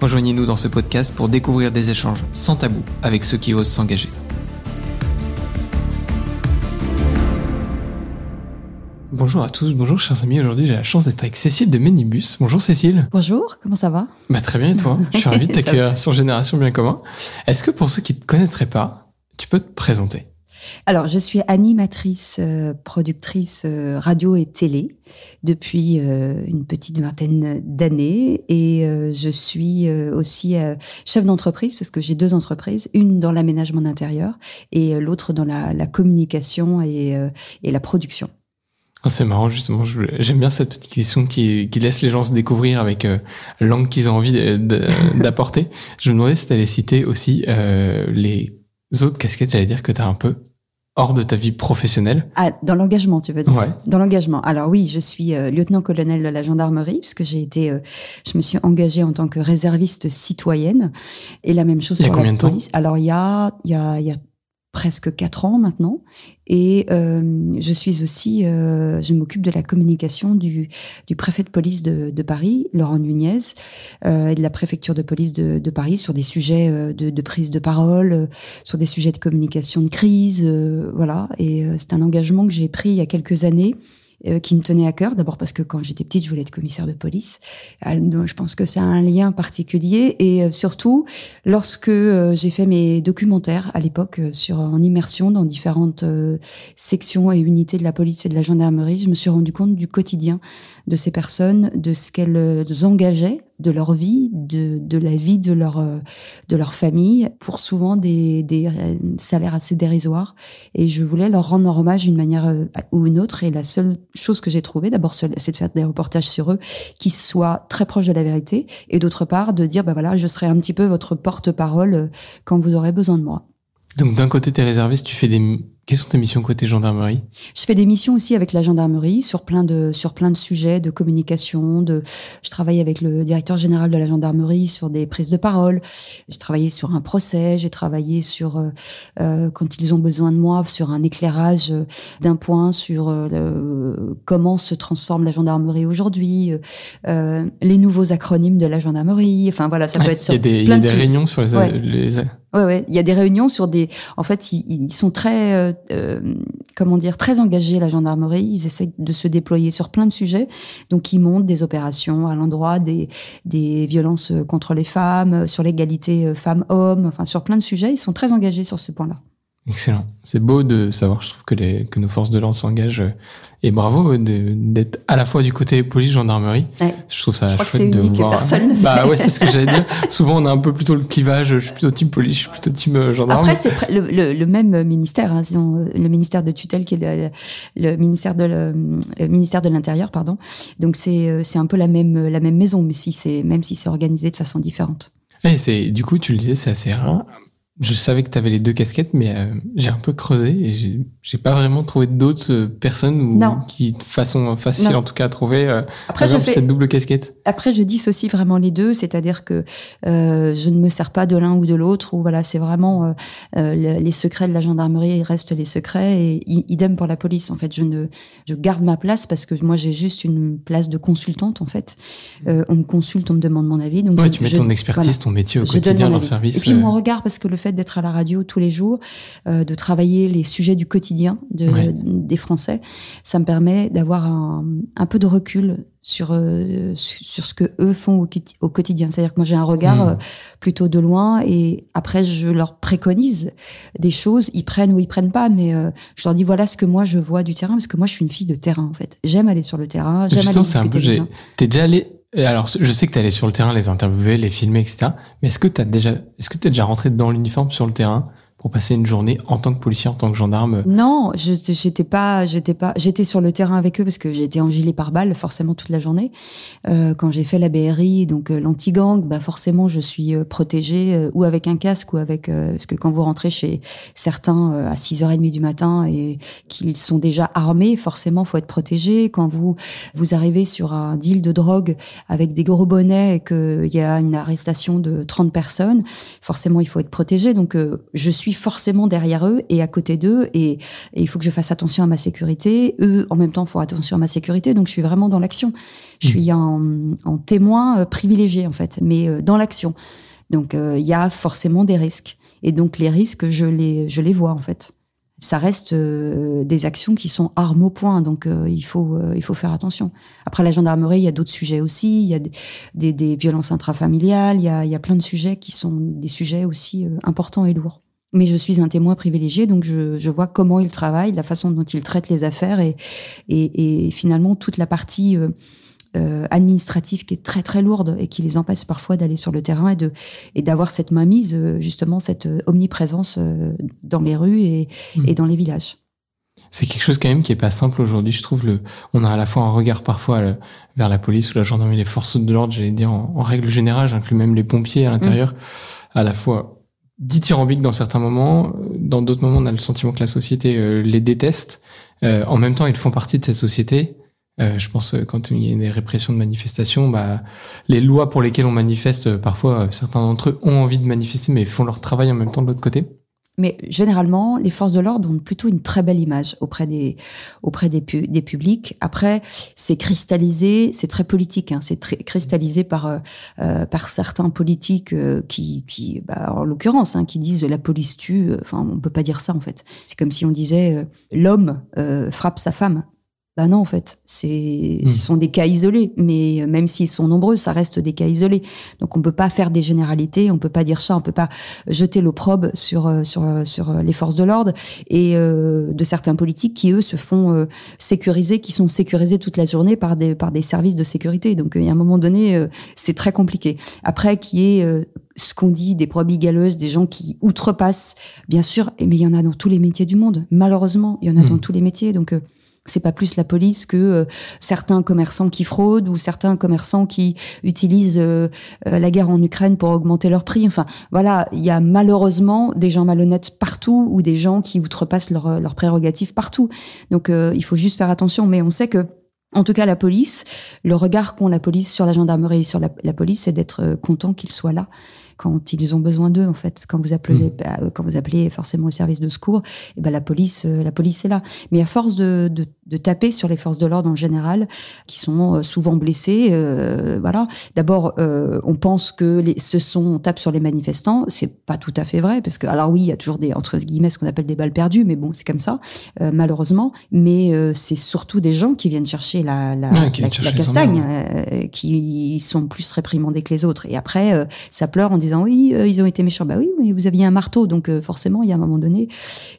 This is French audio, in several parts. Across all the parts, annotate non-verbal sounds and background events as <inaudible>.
Rejoignez-nous dans ce podcast pour découvrir des échanges sans tabou avec ceux qui osent s'engager. Bonjour à tous, bonjour chers amis. Aujourd'hui, j'ai la chance d'être avec Cécile de Ménibus. Bonjour Cécile. Bonjour, comment ça va? Bah très bien et toi? Je suis ravi de <laughs> t'accueillir sur Génération Bien Commun. Est-ce que pour ceux qui ne te connaîtraient pas, tu peux te présenter? Alors, je suis animatrice, euh, productrice euh, radio et télé depuis euh, une petite vingtaine d'années et je suis aussi chef d'entreprise parce que j'ai deux entreprises, une dans l'aménagement d'intérieur et l'autre dans la, la communication et, et la production. Ah, C'est marrant justement, j'aime bien cette petite question qui, qui laisse les gens se découvrir avec l'angle qu'ils ont envie <laughs> d'apporter. je me demandais si tu allais citer aussi les autres casquettes, j'allais dire que tu as un peu hors de ta vie professionnelle. Ah, dans l'engagement, tu veux dire Ouais. Dans l'engagement. Alors oui, je suis euh, lieutenant-colonel de la gendarmerie puisque j'ai été, euh, je me suis engagée en tant que réserviste citoyenne et la même chose Il y a pour combien la de temps police. Alors il y a, il y a, il y a presque quatre ans maintenant et euh, je suis aussi, euh, je m'occupe de la communication du, du préfet de police de, de Paris, Laurent Nunez, euh, et de la préfecture de police de, de Paris sur des sujets euh, de, de prise de parole, euh, sur des sujets de communication de crise, euh, voilà. Et c'est un engagement que j'ai pris il y a quelques années. Euh, qui me tenait à cœur, d'abord parce que quand j'étais petite, je voulais être commissaire de police. Donc, je pense que ça a un lien particulier. Et euh, surtout, lorsque euh, j'ai fait mes documentaires à l'époque sur en immersion dans différentes sections et unités de la police et de la gendarmerie, je me suis rendu compte du quotidien de ces personnes, de ce qu'elles euh, engageaient, de leur vie, de, de la vie de leur euh, de leur famille, pour souvent des, des euh, salaires assez dérisoires. Et je voulais leur rendre hommage d'une manière euh, ou une autre. Et la seule chose que j'ai trouvée, d'abord, c'est de faire des reportages sur eux qui soient très proches de la vérité, et d'autre part de dire, bah voilà, je serai un petit peu votre porte-parole euh, quand vous aurez besoin de moi. Donc d'un côté, tu es réserviste, tu fais des... Quelles sont tes missions côté gendarmerie? Je fais des missions aussi avec la gendarmerie sur plein de sur plein de sujets de communication. De, je travaille avec le directeur général de la gendarmerie sur des prises de parole. J'ai travaillé sur un procès. J'ai travaillé sur euh, euh, quand ils ont besoin de moi sur un éclairage euh, d'un point sur euh, comment se transforme la gendarmerie aujourd'hui, euh, euh, les nouveaux acronymes de la gendarmerie. Enfin voilà, ça peut être Il sur y a des, il y plein a de des réunions sur les... Ouais. les... Ouais, ouais. Il y a des réunions sur des. En fait, ils, sont très, euh, euh, comment dire, très engagés la gendarmerie. Ils essaient de se déployer sur plein de sujets. Donc, ils montent des opérations à l'endroit des des violences contre les femmes, sur l'égalité euh, femmes-hommes. Enfin, sur plein de sujets, ils sont très engagés sur ce point-là. Excellent. C'est beau de savoir, je trouve que, les, que nos forces de l'ordre s'engagent. euh, Et bravo d'être à la fois du côté police-gendarmerie. Ouais. Je trouve ça Je crois que chouette c'est de unique, voir. personne ne bah fait. ouais, c'est ce que j'allais dire. <laughs> Souvent, on a un peu plutôt le clivage. Je suis plutôt team police, je suis plutôt team euh, gendarme. Après, c'est le, le- le même ministère, hein, euh, le ministère de tutelle qui est le, le ministère de le, ministère de l'Intérieur, pardon. Donc c'est euh, c'est un peu la même la même maison, mais si c'est même si c'est organisé de façon différente. Et c'est, du coup, tu le disais, c'est assez rare. Je savais que tu avais les deux casquettes, mais euh, j'ai un peu creusé et j'ai, pas vraiment trouvé d'autres euh, personnes ou qui, de façon facile Non. en tout cas à trouver, euh, Après, je avaient fais cette double casquette. Après, je dissocie vraiment les deux, c'est-à-dire que euh, je ne me sers pas de l'un ou de l'autre. Ou voilà, c'est vraiment euh, euh, le- les secrets de la gendarmerie ils restent les secrets et idem pour la police. En fait, je ne, je garde ma place parce que moi j'ai juste une place de consultante. En fait, euh, on me consulte, on me demande mon avis. Donc Ouais, je- tu mets je- ton expertise, voilà. ton métier au quotidien dans le service. Et puis euh, mon regard, parce que le fait d'être à la radio tous les jours, euh, de travailler les sujets du quotidien de, Ouais. des Français, ça me permet d'avoir un, un peu de recul sur euh, sur ce que eux font au, quoti- au quotidien. C'est-à-dire que moi j'ai un regard Mm. euh, plutôt de loin et après je leur préconise des choses, ils prennent ou ils prennent pas, mais euh, je leur dis voilà ce que moi je vois du terrain parce que moi je suis une fille de terrain en fait. J'aime aller sur le terrain, j'aime aller discuter t'es déjà allé, euh, alors, je sais que t'es allé sur le terrain, les interviewer, les filmer, etc. Mais est-ce que t'as déjà, est-ce que t'es déjà rentré dans l'uniforme sur le terrain? Pour passer une journée en tant que policier, en tant que gendarme? Non, j'étais pas, j'étais pas, j'étais sur le terrain avec eux parce que j'ai été engilée par balle forcément toute la journée. Euh, quand j'ai fait la BRI, donc euh, l'anti-gang, bah forcément je suis euh, protégée euh, ou avec un casque ou avec parce que quand vous rentrez chez certains à 6h30 du matin et qu'ils sont déjà armés, forcément faut être protégé. Quand vous vous arrivez sur un deal de drogue avec des gros bonnets et qu'il y a une arrestation de 30 personnes, forcément il faut être protégé. Donc je suis forcément derrière eux et à côté d'eux et, il faut que je fasse attention à ma sécurité. Eux, en même temps, font attention à ma sécurité. Donc, je suis vraiment dans l'action. Je mmh. suis en, témoin euh, privilégié, en fait, mais euh, dans l'action. Donc, euh, il y a forcément des risques. Et donc, les risques, je les, je les vois, en fait ça reste des actions qui sont armes au point, donc il faut il faut faire attention. Après la gendarmerie, il y a d'autres sujets aussi, il y a des, des, violences intrafamiliales, il y a, il y a plein de sujets qui sont des sujets aussi importants et lourds mais je suis un témoin privilégié, donc je, je, vois comment il travaille, la façon dont il traite les affaires et, et, et finalement toute la partie euh, euh, administrative qui est très très lourde et qui les empêche parfois d'aller sur le terrain et de et d'avoir cette mainmise, euh, justement cette omniprésence dans les rues et, mmh. et dans les villages. C'est quelque chose quand même qui est pas simple aujourd'hui. Je trouve le, on a à la fois un regard parfois vers la police ou la gendarmerie, les forces de l'ordre, j'allais dire en, règle générale, j'inclus même les pompiers à l'intérieur, mmh. à la fois dithyrambique dans certains moments. Dans d'autres moments, on a le sentiment que la société euh, les déteste. Euh, en même temps, ils font partie de cette société. Euh, je pense quand il y a des répressions de manifestations, bah, les lois pour lesquelles on manifeste, parfois certains d'entre eux ont envie de manifester, mais font leur travail en même temps de l'autre côté. Mais généralement, les forces de l'ordre ont plutôt une très belle image auprès des auprès des, des publics. Après, c'est cristallisé, c'est très politique. Hein, c'est cristallisé par euh, euh par certains politiques euh, qui qui, bah, en l'occurrence, hein, qui disent la police tue. Enfin, on peut pas dire ça en fait. C'est comme si on disait l'homme frappe sa femme. Bah non, en fait, c'est, hmm. ce sont des cas isolés, mais même s'ils sont nombreux, ça reste des cas isolés. Donc on peut pas faire des généralités, on peut pas dire ça, on peut pas jeter l'opprobre sur euh, sur euh, sur euh, les forces de l'ordre et de certains politiques qui eux se font sécuriser, qui sont sécurisés toute la journée par des par des services de sécurité. Donc il y a un moment donné, c'est très compliqué. Après, qui est ce qu'on dit, des probes galeuses, des gens qui outrepassent, bien sûr, mais il y en a dans tous les métiers du monde. Malheureusement, il y en a hmm. dans tous les métiers. Donc, c'est pas plus la police que euh, certains commerçants qui fraudent ou certains commerçants qui utilisent euh, euh, la guerre en Ukraine pour augmenter leurs prix. Enfin, voilà, il y a malheureusement des gens malhonnêtes partout ou des gens qui outrepassent leurs prérogatives partout. Donc, il faut juste faire attention. Mais on sait que en tout cas, la police, le regard qu'ont la police sur la gendarmerie et sur la, la police, c'est d'être content qu'ils soient là quand ils ont besoin d'eux en fait. Quand vous appelez mmh. bah, quand vous appelez forcément le service de secours et eh ben la police euh, la police est là. Mais à force de, de, de taper sur les forces de l'ordre en général qui sont euh, souvent blessées euh, voilà. D'abord euh, on pense que les, ce sont on tape sur les manifestants. C'est pas tout à fait vrai parce que alors oui il y a toujours des entre guillemets ce qu'on appelle des balles perdues mais bon c'est comme ça euh, malheureusement. Mais euh, c'est surtout des gens qui viennent chercher la la, la, la castagne qui sont plus réprimandés que les autres. Et après ça pleure en disant oui, euh, ils ont été méchants. Bah oui, mais vous aviez un marteau, donc euh, forcément, il y a un moment donné,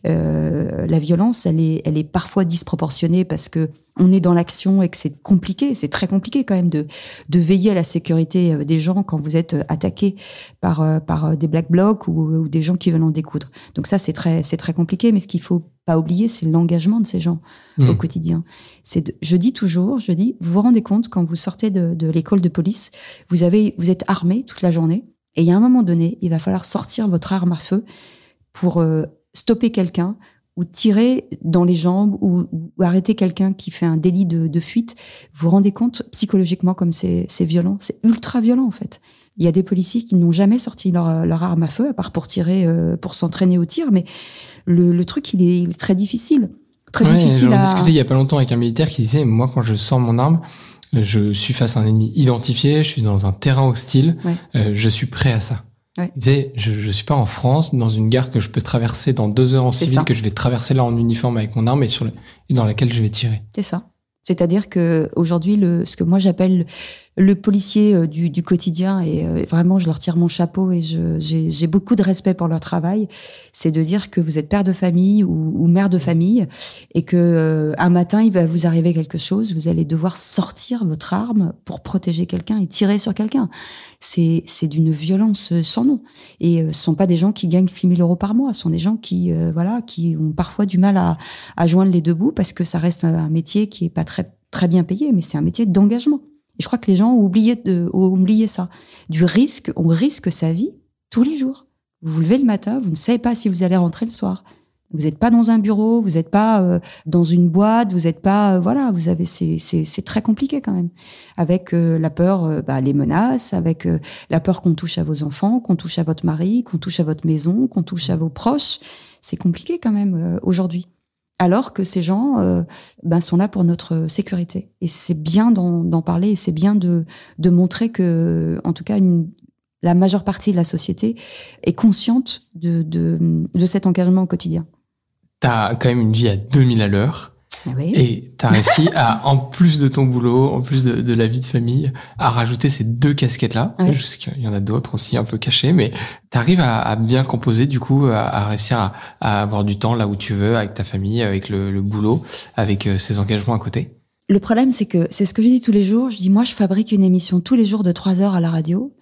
euh, la violence, elle est, elle est parfois disproportionnée parce que on est dans l'action et que c'est compliqué, c'est très compliqué quand même de, de veiller à la sécurité des gens quand vous êtes attaqué par, par des black blocs ou, des gens qui veulent en découdre. Donc ça, c'est très, c'est très compliqué, mais ce qu'il faut pas oublier, c'est l'engagement de ces gens mmh. au quotidien. C'est, je dis toujours, je dis, vous vous rendez compte quand vous sortez de, de l'école de police, vous avez, vous êtes armé toute la journée, et il y a un moment donné, il va falloir sortir votre arme à feu pour euh, stopper quelqu'un ou tirer dans les jambes ou, arrêter quelqu'un qui fait un délit de, fuite. Vous vous rendez compte psychologiquement comme c'est violent C'est ultra violent en fait. Il y a des policiers qui n'ont jamais sorti leur, arme à feu, à part pour tirer, euh, pour s'entraîner au tir, mais le, truc, il est, très difficile. Très difficile à... discuté il y a pas longtemps avec un militaire qui disait, moi, quand je sors mon arme, je suis face à un ennemi identifié, je suis dans un terrain hostile, euh, je suis prêt à ça. Ouais. je, je suis pas en France, dans une gare que je peux traverser dans deux heures en civil, que je vais traverser là en uniforme avec mon arme et, sur le, et dans laquelle je vais tirer. C'est ça. C'est-à-dire que aujourd'hui, le, ce que moi j'appelle le policier euh, du, du, quotidien, et euh, vraiment je leur tire mon chapeau et j'ai beaucoup de respect pour leur travail, c'est de dire que vous êtes père de famille ou, ou mère de famille et que euh, un matin il va vous arriver quelque chose, vous allez devoir sortir votre arme pour protéger quelqu'un et tirer sur quelqu'un. C'est d'une violence sans nom. Et ce sont pas des gens qui gagnent 6 000 euros par mois, ce sont des gens qui voilà qui ont parfois du mal à, à joindre les deux bouts parce que ça reste un métier qui est pas très très bien payé, mais c'est un métier d'engagement je crois que les gens ont oublié, ont oublié ça. Du risque, on risque sa vie tous les jours. Vous vous levez le matin, vous ne savez pas si vous allez rentrer le soir. Vous n'êtes pas dans un bureau, vous n'êtes pas euh, dans une boîte, vous n'êtes pas, euh, voilà, vous avez, c'est très compliqué quand même. Avec euh, la peur, bah, les menaces, avec la peur qu'on touche à vos enfants, qu'on touche à votre mari, qu'on touche à votre maison, qu'on touche à vos proches. C'est compliqué quand même aujourd'hui alors que ces gens euh, ben, sont là pour notre sécurité. Et c'est bien d'en parler et c'est bien de, montrer que, en tout cas, la majeure partie de la société est consciente de, de, de cet engagement au quotidien. Tu as quand même une vie à 2000 à l'heure. Ah oui. Et tu as réussi à, en plus de ton boulot, en plus de, de la vie de famille, à rajouter ces deux casquettes-là. Je sais qu'il y en a d'autres aussi un peu cachées, mais tu arrives à, à, bien composer, du coup, à, à réussir à, à, avoir du temps là où tu veux, avec ta famille, avec le, le boulot, avec euh, ces engagements à côté? Le problème, c'est que c'est ce que je dis tous les jours. Je dis, moi, je fabrique une émission tous les jours de 3 heures à la radio.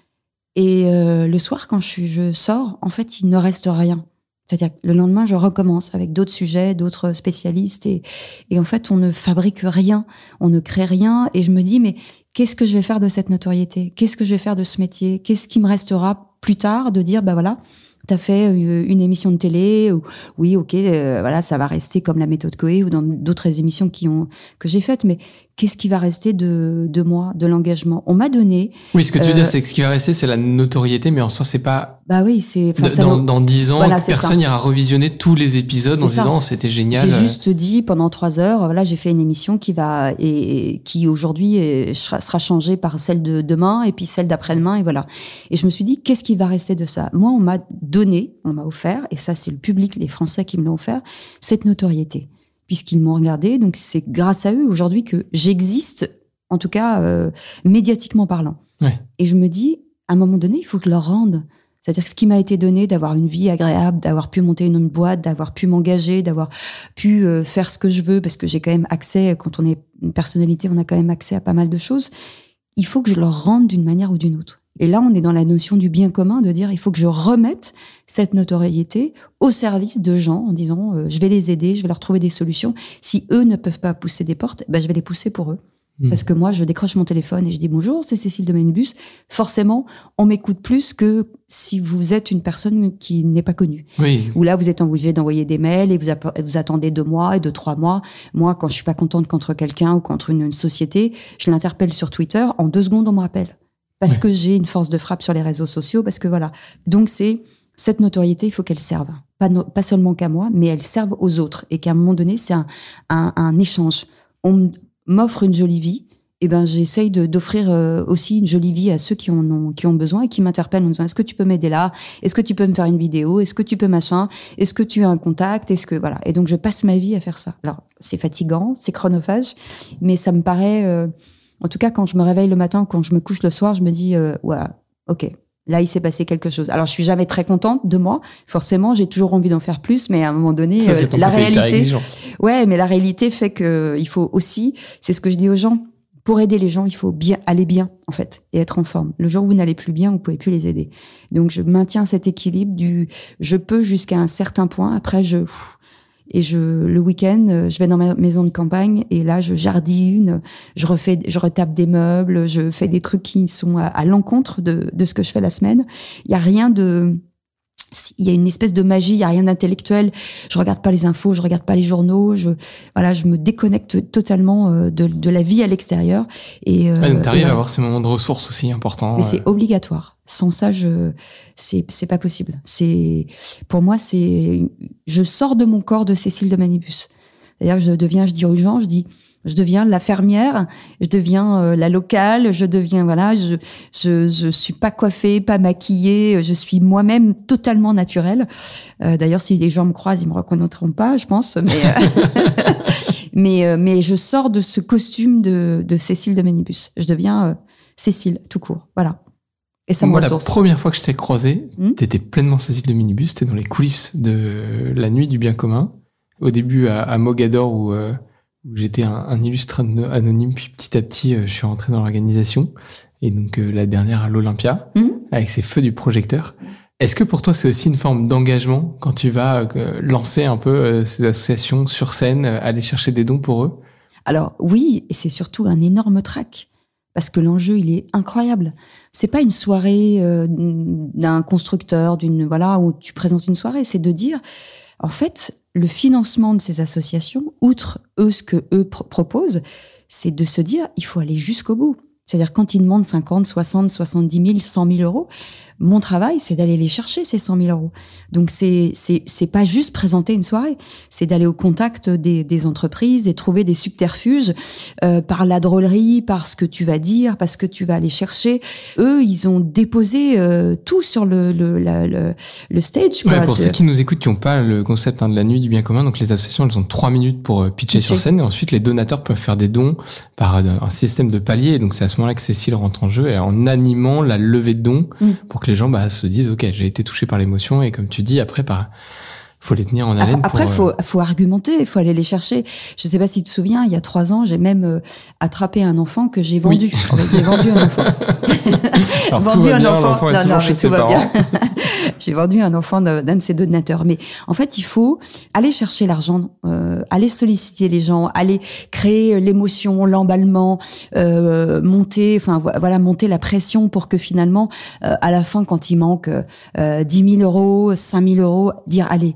Et euh, le soir, quand je sors, en fait, il ne reste rien. C'est-à-dire que le lendemain, je recommence avec d'autres sujets, d'autres spécialistes. Et, et en fait, on ne fabrique rien, on ne crée rien. Et je me dis, mais qu'est-ce que je vais faire de cette notoriété? Qu'est-ce que je vais faire de ce métier? Qu'est-ce qui me restera plus tard de dire, bah voilà, tu as fait euh, une émission de télé, ou, oui, ok, euh, voilà, ça va rester comme la méthode Coé ou dans d'autres émissions qui ont, que j'ai faites, mais qu'est-ce qui va rester de, de moi, de l'engagement On m'a donné. Oui, ce que tu veux euh, dire, c'est que ce qui va rester, c'est la notoriété, mais en soi, c'est pas. Bah oui, c'est. Dans, dans 10 ans, voilà, personne ira revisionner tous les épisodes en se disant c'était génial. J'ai juste dit pendant trois heures, voilà, j'ai fait une émission qui va et, et qui aujourd'hui sera, sera changée par celle de demain et puis celle d'après-demain et voilà. Et je me suis dit qu'est-ce qui va rester de ça? Moi, on m'a donné, on m'a offert et ça c'est le public, les Français qui me l'ont offert, cette notoriété puisqu'ils m'ont regardé. Donc c'est grâce à eux aujourd'hui que j'existe, en tout cas euh, médiatiquement parlant. Ouais. Et je me dis, à un moment donné, il faut que je leur rende. C'est-à-dire que ce qui m'a été donné, d'avoir une vie agréable, d'avoir pu monter une boîte, d'avoir pu m'engager, d'avoir pu euh, faire ce que je veux, parce que j'ai quand même accès, quand on est une personnalité, on a quand même accès à pas mal de choses. Il faut que je leur rende d'une manière ou d'une autre. Et là, on est dans la notion du bien commun, de dire il faut que je remette cette notoriété au service de gens en disant euh, je vais les aider, je vais leur trouver des solutions. Si eux ne peuvent pas pousser des portes, ben, je vais les pousser pour eux. Mmh. Parce que moi, je décroche mon téléphone et je dis bonjour, c'est Cécile de Manibus. Forcément, on m'écoute plus que si vous êtes une personne qui n'est pas connue. Oui. Ou là, vous êtes obligé d'envoyer des mails et vous, vous, attendez deux mois et deux, trois mois. Moi, quand je suis pas contente contre quelqu'un ou contre une, une société, je l'interpelle sur Twitter. En deux secondes, on me rappelle parce ouais. que j'ai une force de frappe sur les réseaux sociaux, parce que voilà. Donc c'est cette notoriété, il faut qu'elle serve, pas, no, pas seulement qu'à moi, mais elle serve aux autres, et qu'à un moment donné, c'est un, un, un, échange. On m'offre une jolie vie, et ben j'essaye d'offrir euh, aussi une jolie vie à ceux qui en ont qui ont besoin et qui m'interpellent en disant est-ce que tu peux m'aider là? Est-ce que tu peux me faire une vidéo? Est-ce que tu peux machin? Est-ce que tu as un contact? Est-ce que voilà. Et donc je passe ma vie à faire ça. Alors c'est fatigant c'est chronophage mais ça me paraît euh, en tout cas, quand je me réveille le matin, quand je me couche le soir, je me dis, euh, ouais, ok, là, il s'est passé quelque chose. Alors, je suis jamais très contente de moi. Forcément, j'ai toujours envie d'en faire plus, mais à un moment donné, Ça, euh, la réalité, ouais, mais la réalité fait que il faut aussi, c'est ce que je dis aux gens. Pour aider les gens, il faut bien aller bien en fait et être en forme. Le jour où vous n'allez plus bien, vous pouvez plus les aider. Donc je maintiens cet équilibre du je peux jusqu'à un certain point. Après je pff, et je, le week-end, je vais dans ma maison de campagne et là, je jardine, je refais, je retape des meubles, je fais des trucs qui sont à, à l'encontre de, de ce que je fais la semaine. Il y a rien de, il y a une espèce de magie, il y a rien d'intellectuel. Je regarde pas les infos, je regarde pas les journaux. Je voilà, je me déconnecte totalement euh, de, de la vie à l'extérieur. Et euh, ouais, t'arrives à avoir ces moments de ressources aussi importants. Mais c'est obligatoire. Sans ça, je c'est c'est pas possible. C'est pour moi, c'est je sors de mon corps de Cécile de Manibus. D'ailleurs, je deviens, je dis aux gens, je dis je deviens la fermière, je deviens euh, la locale, je deviens voilà, je je je suis pas coiffée, pas maquillée, je suis moi-même totalement naturelle. Euh, D'ailleurs, si les gens me croisent, ils me reconnaîtront pas, je pense, mais <laughs> mais euh, mais je sors de ce costume de de Cécile de Ménibus. Je deviens Cécile, tout court. Voilà. Et ça me Moi, la première fois que je t'ai croisé, Hmm. t'étais pleinement Cécile de Minibus, t'étais dans les coulisses de la nuit du bien commun. Au début à, à Mogador où, euh, où j'étais un, un illustre ano- anonyme, puis petit à petit euh, je suis rentré dans l'organisation. Et donc euh, la dernière à l'Olympia, Hmm. avec ses feux du projecteur. Est-ce que pour toi c'est aussi une forme d'engagement quand tu vas euh, lancer un peu ces associations sur scène, aller chercher des dons pour eux? Alors oui, et c'est surtout un énorme trac parce que l'enjeu il est incroyable. C'est pas une soirée euh, d'un constructeur, d'une voilà où tu présentes une soirée, c'est de dire en fait le financement de ces associations, outre eux ce que eux pro- proposent, c'est de se dire il faut aller jusqu'au bout. C'est-à-dire quand ils demandent 50, 60, 70 000, 100 000 euros, mon travail c'est d'aller les chercher ces 100 000 euros. Donc c'est c'est c'est pas juste présenter une soirée, c'est d'aller au contact des, des entreprises et trouver des subterfuges euh, par la drôlerie, par ce que tu vas dire, parce que tu vas aller chercher. Eux, ils ont déposé euh, tout sur le le, la- le, le stage. Quoi. Ouais, pour ceux qui nous écoutent, qui n'ont pas le concept hein, de la nuit du bien commun, donc les associations, elles ont trois minutes pour euh, pitcher Pitcher. sur scène, et ensuite les donateurs peuvent faire des dons par euh, un système de paliers. Donc c'est à ce moment-là que Cécile rentre en jeu, et en animant la levée de dons Mm. pour que les gens bah, se disent, ok, j'ai été touché par l'émotion, et comme tu dis, après, bah, faut les tenir en haleine. après, pour, faut, euh, faut argumenter, il faut aller les chercher. Je sais pas si tu te souviens, il y a trois ans, j'ai même euh, attrapé un enfant que j'ai vendu. J'ai vendu un enfant. <laughs> alors, tout vendu va un bien, enfant. Non, non, chez mais ses tout va bien. <laughs> J'ai vendu un enfant d'un de ses donateurs. Mais en fait, il faut aller chercher l'argent, euh, aller solliciter les gens, aller créer l'émotion, l'emballement, euh, monter, enfin vo- voilà, monter la pression pour que finalement, euh, à la fin, quand il manque euh, 10 000 euros, 5 000 euros, dire allez.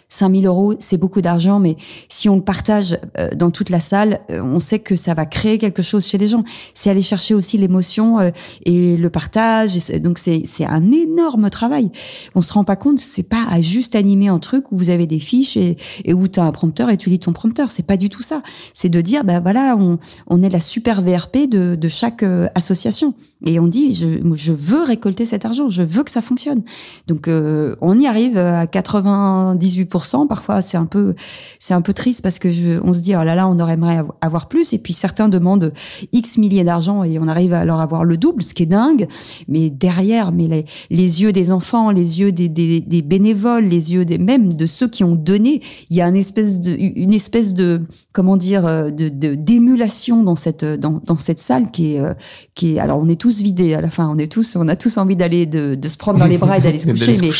5 000 euros, c'est beaucoup d'argent, mais si on le partage euh, dans toute la salle, euh, on sait que ça va créer quelque chose chez les gens. C'est aller chercher aussi l'émotion euh, et le partage. Donc c'est c'est un énorme travail. On se rend pas compte, c'est pas à juste animer un truc où vous avez des fiches et, et où tu as un prompteur et tu lis ton prompteur. C'est pas du tout ça. C'est de dire, ben voilà, on, on est la super VRP de, de chaque association. Et on dit, je, je veux récolter cet argent, je veux que ça fonctionne. Donc euh, on y arrive à 98%. Parfois c'est un peu c'est un peu triste parce que je, on se dit oh là là on aurait aimé avo- avoir plus. Et puis certains demandent X milliers d'argent et on arrive à leur avoir le double, ce qui est dingue. Mais derrière, mais les, les yeux des enfants, les yeux des, des, des bénévoles, les yeux des même de ceux qui ont donné, il y a une espèce de une espèce de comment dire euh, de de- d'émulation dans cette dans, dans cette salle qui est euh, qui est alors on est tous vidés à la fin, on est tous on a tous envie d'aller de, de se prendre dans les bras et d'aller se <laughs> coucher, mais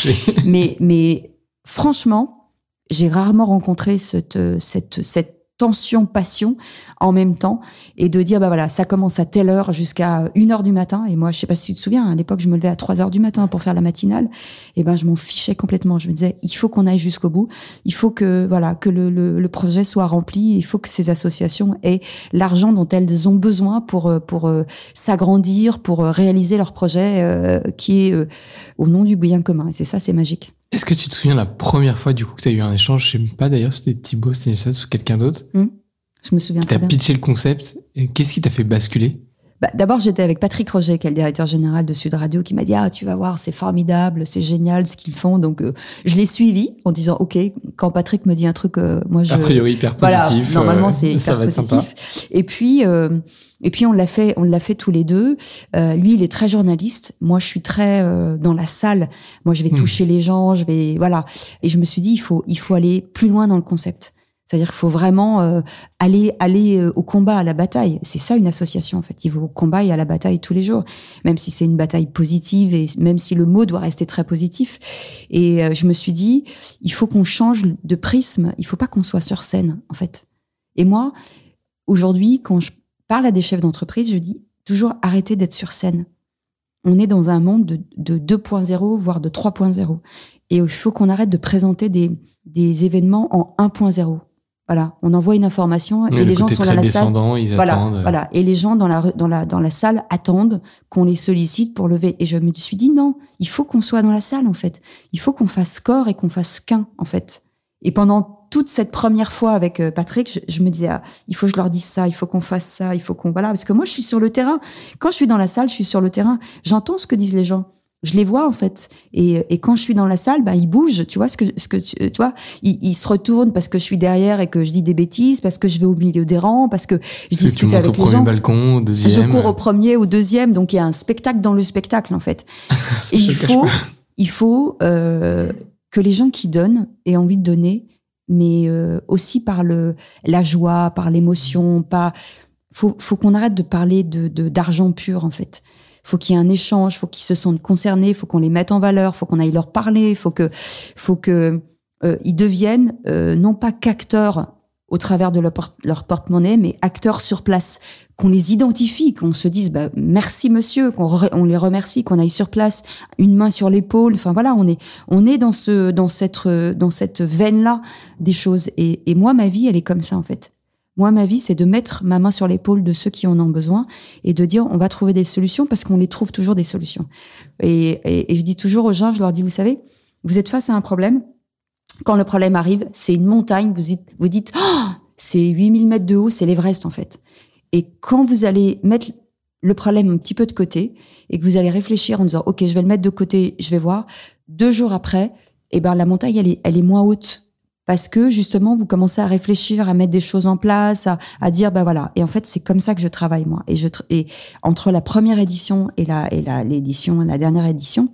<laughs> mais, mais franchement, j'ai rarement rencontré cette, cette, cette tension, passion en même temps et de dire, bah voilà, ça commence à telle heure jusqu'à une heure du matin. Et moi, je sais pas si tu te souviens, à l'époque, je me levais à 3 heures du matin pour faire la matinale. Et ben, je m'en fichais complètement. Je me disais, il faut qu'on aille jusqu'au bout. Il faut que, voilà, que le, le, le projet soit rempli. Il faut que ces associations aient l'argent dont elles ont besoin pour, euh, pour euh, s'agrandir, pour euh, réaliser leur projet euh, qui est euh, au nom du bien commun. Et c'est ça, c'est magique. Est-ce que tu te souviens la première fois du coup que tu as eu un échange, je sais même pas d'ailleurs, c'était Thibaut Stanislas ou quelqu'un d'autre, Je me souviens qui très t'a pitché le concept, et qu'est-ce qui t'a fait basculer? Bah, D'abord, j'étais avec Patrick Roger, qui est le directeur général de Sud Radio, qui m'a dit ah tu vas voir, c'est formidable, c'est génial ce qu'ils font. Donc euh, je l'ai suivi en disant ok. Quand Patrick me dit un truc, euh, moi je A priori hyper voilà, positif. normalement euh, c'est <laughs> ça hyper va être sympa. positif. Et puis euh, et puis on l'a fait, on l'a fait tous les deux. Euh, lui, il est très journaliste. Moi, je suis très euh, dans la salle. Moi, je vais Hmm. toucher les gens, je vais voilà. Et je me suis dit il faut il faut aller plus loin dans le concept. C'est-à-dire qu'il faut vraiment euh, aller aller euh, au combat, à la bataille. C'est ça une association en fait. Il faut au combat et à la bataille tous les jours, même si c'est une bataille positive et même si le mot doit rester très positif. Et euh, je me suis dit, il faut qu'on change de prisme. Il faut pas qu'on soit sur scène en fait. Et moi, aujourd'hui, quand je parle à des chefs d'entreprise, je dis toujours arrêtez d'être sur scène. On est dans un monde de, de 2.0, voire de 3.0. Et il faut qu'on arrête de présenter des, des événements en 1.0. Voilà, on envoie une information et le les gens sont dans la salle. ils Voilà, attendent. euh. voilà. Et les gens dans la, dans la, dans la salle attendent qu'on les sollicite pour lever. Et je me suis dit non, il faut qu'on soit dans la salle en fait. Il faut qu'on fasse corps et qu'on fasse qu'un en fait. Et pendant toute cette première fois avec euh, Patrick, je, je me disais ah, il faut que je leur dise ça, il faut qu'on fasse ça, il faut qu'on voilà parce que moi je suis sur le terrain. Quand je suis dans la salle, je suis sur le terrain. J'entends ce que disent les gens. Je les vois en fait. Et, et quand je suis dans la salle, bah, ils bougent. Tu vois ce que, ce que tu, tu vois ils, ils se retournent parce que je suis derrière et que je dis des bêtises, parce que je vais au milieu des rangs, parce que je Parce que tu discute montes au avec les premier gens. balcon, au Je deuxième. cours au premier ou deuxième, donc il y a un spectacle dans le spectacle en fait. <laughs> Et il faut, il faut euh, que les gens qui donnent aient envie de donner, mais euh, aussi par le la joie, par l'émotion, pas. Faut faut qu'on arrête de parler de de- d'argent pur en fait. Faut qu'il y ait un échange, faut qu'ils se sentent concernés, faut qu'on les mette en valeur, faut qu'on aille leur parler, faut que faut que euh, ils deviennent euh, non pas qu'acteurs au travers de leur, porte- leur porte-monnaie, mais acteurs sur place, qu'on les identifie, qu'on se dise bah, merci monsieur, qu'on on les remercie, qu'on aille sur place, une main sur l'épaule. Enfin voilà, on est on est dans ce dans cette dans cette veine là des choses. Et, et moi ma vie elle est comme ça en fait. Moi ma vie c'est de mettre ma main sur l'épaule de ceux qui en ont besoin et de dire on va trouver des solutions parce qu'on les trouve toujours des solutions. Et, et, je dis toujours aux gens, je leur dis vous savez, vous êtes face à un problème. Quand le problème arrive, c'est une montagne. Vous vous dites Oh, c'est 8000 mètres de haut, c'est l'Everest en fait. Et quand vous allez mettre le problème un petit peu de côté et que vous allez réfléchir en disant ok je vais le mettre de côté, je vais voir. Deux jours après, eh ben la montagne elle est, elle est moins haute parce que justement vous commencez à réfléchir, à mettre des choses en place, à, dire bah voilà. Et en fait c'est comme ça que je travaille moi. Et entre la première édition et la et l'édition la dernière édition,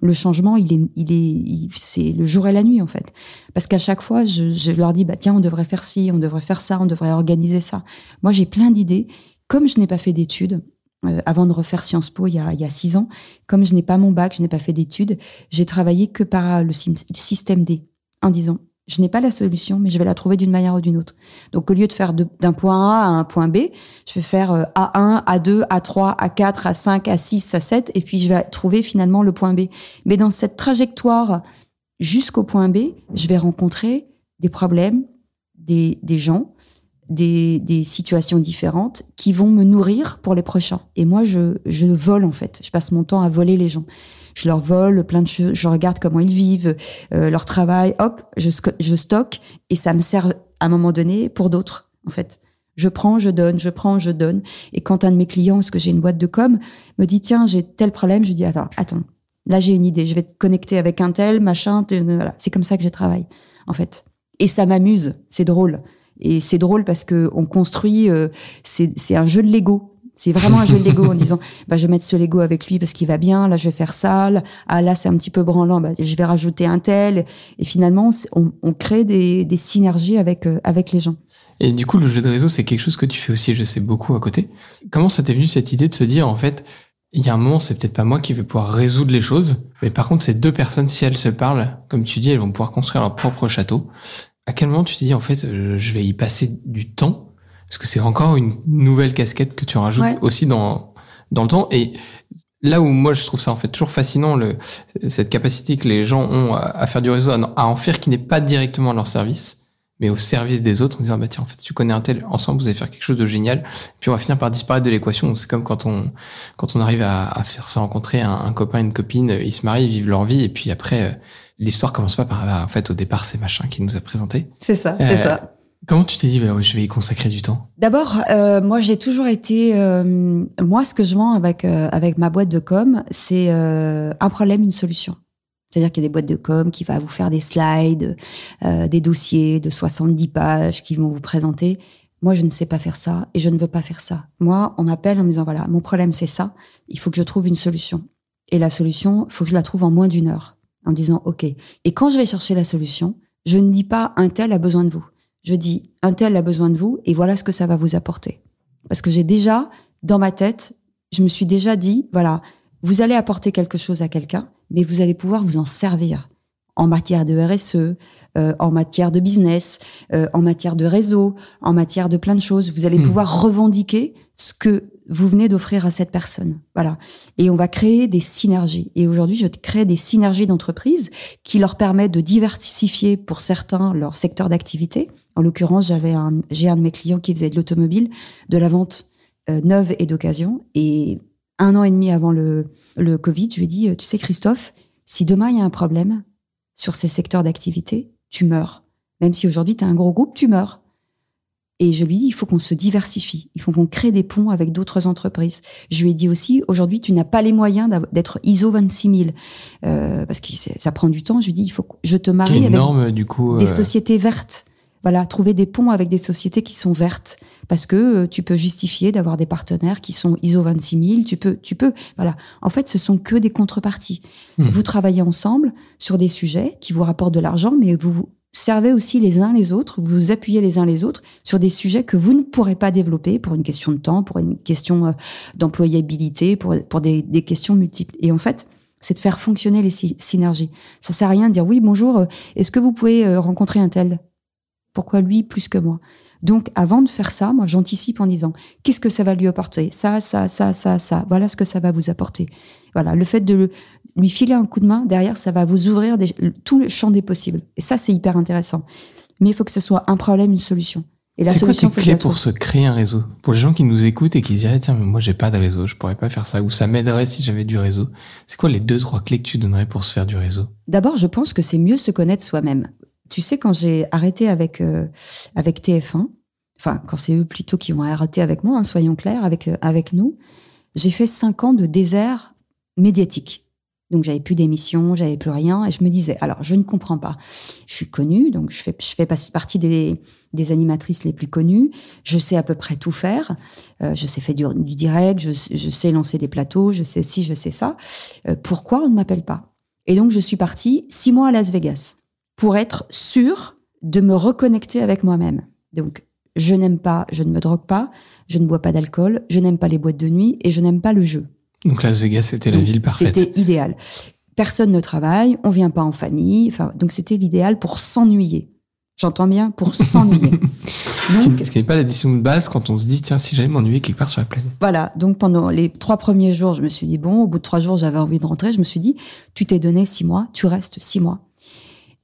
le changement il est il est c'est le jour et la nuit en fait. Parce qu'à chaque fois je, leur dis bah tiens on devrait faire ci, on devrait faire ça, on devrait organiser ça. Moi j'ai plein d'idées. Comme je n'ai pas fait d'études, euh, avant de refaire Sciences Po il y a, il y a six ans, comme je n'ai pas mon bac, je n'ai pas fait d'études, j'ai travaillé que par le système D, en disant, je n'ai pas la solution, mais je vais la trouver d'une manière ou d'une autre. Donc au lieu de faire d'un point A à un point B, je vais faire euh, A1, A2, A3, A4, A5, A6, A7, et puis je vais trouver finalement le point B. Mais dans cette trajectoire jusqu'au point B, je vais rencontrer des problèmes, des, gens, des, situations différentes qui vont me nourrir pour les prochains. Et moi, je vole en fait. Je passe mon temps à voler les gens. Je leur vole plein de choses. Je regarde comment ils vivent, euh, leur travail. Hop, je, stocke et ça me sert à un moment donné pour d'autres en fait. Je prends, je donne, je prends, je donne. Et quand un de mes clients, parce que j'ai une boîte de com, me dit tiens j'ai tel problème, je dis attends, attends. Là j'ai une idée. Je vais te connecter avec un tel machin. Voilà. C'est comme ça que je travaille en fait. Et ça m'amuse. C'est drôle. Et c'est drôle parce que on construit, euh, c'est un jeu de Lego. C'est vraiment un jeu de Lego en <laughs> disant, bah, je vais mettre ce Lego avec lui parce qu'il va bien. Là, je vais faire ça. Là, ah, là, c'est un petit peu branlant. Bah, je vais rajouter un tel. Et finalement, on, on crée des, des synergies avec euh, avec les gens. Et du coup, le jeu de réseau, c'est quelque chose que tu fais aussi, je sais, beaucoup à côté. Comment ça t'est venu cette idée de se dire, en fait, il y a un moment, c'est peut-être pas moi qui vais pouvoir résoudre les choses, mais par contre, ces deux personnes, si elles se parlent, comme tu dis, elles vont pouvoir construire leur propre château. À quel moment tu t'es dit, en fait, euh, je vais y passer du temps Parce que c'est encore une nouvelle casquette que tu rajoutes Ouais. aussi dans, dans le temps. Et là où moi, je trouve ça, en fait, toujours fascinant, le, cette capacité que les gens ont à, à faire du réseau, à, à en faire qui n'est pas directement à leur service, mais au service des autres en disant bah tiens en fait tu connais un tel ensemble vous allez faire quelque chose de génial puis on va finir par disparaître de l'équation c'est comme quand on quand on arrive à, à faire se rencontrer un, un copain une copine ils se marient ils vivent leur vie et puis après euh, l'histoire commence pas par bah, en fait au départ c'est machin qui nous a présenté C'est ça, Euh, c'est ça. Comment tu t'es dit bah ouais, je vais y consacrer du temps? D'abord, euh, moi j'ai toujours été, euh, moi ce que je vends avec euh, avec ma boîte de com, c'est euh, un problème, une solution. C'est-à-dire qu'il y a des boîtes de com qui va vous faire des slides, euh, des dossiers de 70 pages qui vont vous présenter. Moi, je ne sais pas faire ça et je ne veux pas faire ça. Moi, on m'appelle en me disant voilà, mon problème c'est ça. Il faut que je trouve une solution. Et la solution, il faut que je la trouve en moins d'une heure. En disant ok. Et quand je vais chercher la solution, je ne dis pas un tel a besoin de vous. Je dis un tel a besoin de vous et voilà ce que ça va vous apporter. Parce que j'ai déjà dans ma tête, je me suis déjà dit voilà, vous allez apporter quelque chose à quelqu'un, mais vous allez pouvoir vous en servir en matière de RSE, euh, en matière de business, euh, en matière de réseau, en matière de plein de choses. Vous allez Hmm. pouvoir revendiquer ce que vous venez d'offrir à cette personne. Voilà. Et on va créer des synergies. Et aujourd'hui, je crée des synergies d'entreprise qui leur permettent de diversifier pour certains leur secteur d'activité. En l'occurrence, j'avais un, j'ai un de mes clients qui faisait de l'automobile, de la vente euh, neuve et d'occasion. Et un an et demi avant le, le Covid, je lui ai dit, tu sais, Christophe, si demain il y a un problème sur ces secteurs d'activité, tu meurs. Même si aujourd'hui tu as un gros groupe, tu meurs. Et je lui dis, il faut qu'on se diversifie, il faut qu'on crée des ponts avec d'autres entreprises. Je lui ai dit aussi, aujourd'hui, tu n'as pas les moyens d'être ISO 26000, euh, parce que ça prend du temps. Je lui dis, il faut que je te marie avec du coup, des euh, sociétés vertes. Voilà, trouver des ponts avec des sociétés qui sont vertes, parce que euh, tu peux justifier d'avoir des partenaires qui sont ISO 26000. Tu peux, tu peux. Voilà. En fait, ce sont que des contreparties. Hmm. Vous travaillez ensemble sur des sujets qui vous rapportent de l'argent, mais vous servez aussi les uns les autres, vous appuyez les uns les autres sur des sujets que vous ne pourrez pas développer pour une question de temps, pour une question euh, d'employabilité, pour, pour des, questions multiples. Et en fait, c'est de faire fonctionner les sy- synergies. Ça sert à rien de dire oui, bonjour, euh, est-ce que vous pouvez euh, rencontrer un tel? Pourquoi lui plus que moi? Donc, avant de faire ça, moi, j'anticipe en disant qu'est-ce que ça va lui apporter? Ça, ça, ça, ça, ça. Voilà ce que ça va vous apporter. Voilà, le fait de lui filer un coup de main, derrière, ça va vous ouvrir des- tout le champ des possibles. Et ça, c'est hyper intéressant. Mais il faut que ce soit un problème, une solution. Et la C'est quoi solution, tes clés pour se créer un réseau? Pour les gens qui nous écoutent et qui diraient tiens mais moi j'ai pas de réseau, je pourrais pas faire ça ou ça m'aiderait si j'avais du réseau. C'est quoi les deux trois clés que tu donnerais pour se faire du réseau? D'abord, je pense que c'est mieux se connaître soi-même. Tu sais, quand j'ai arrêté avec euh, avec TF1, enfin quand c'est eux plutôt qui ont arrêté avec moi, hein, soyons clairs, avec euh, avec nous, j'ai fait cinq ans de désert médiatique. Donc j'avais plus d'émissions, j'avais plus rien, et je me disais alors je ne comprends pas. Je suis connue, donc je fais je fais partie des des animatrices les plus connues. Je sais à peu près tout faire. Euh, je sais faire du, direct, je, sais lancer des plateaux, je sais ci, je sais ça. Euh, pourquoi on ne m'appelle pas? Et donc je suis partie six mois à Las Vegas pour être sûre de me reconnecter avec moi-même. Donc je n'aime pas, je ne me drogue pas, je ne bois pas d'alcool, je n'aime pas les boîtes de nuit et je n'aime pas le jeu. Donc Las Vegas c'était la ville parfaite. C'était idéal. Personne ne travaille, on vient pas en famille. Enfin, donc c'était l'idéal pour s'ennuyer. J'entends bien pour <laughs> s'ennuyer. Ce qui, donc ce qui n'est pas la décision de base quand on se dit tiens si j'allais m'ennuyer quelque part sur la planète. voilà. Donc pendant les trois premiers jours, je me suis dit bon. Au bout de trois jours, j'avais envie de rentrer. Je me suis dit tu t'es donné six mois, tu restes six mois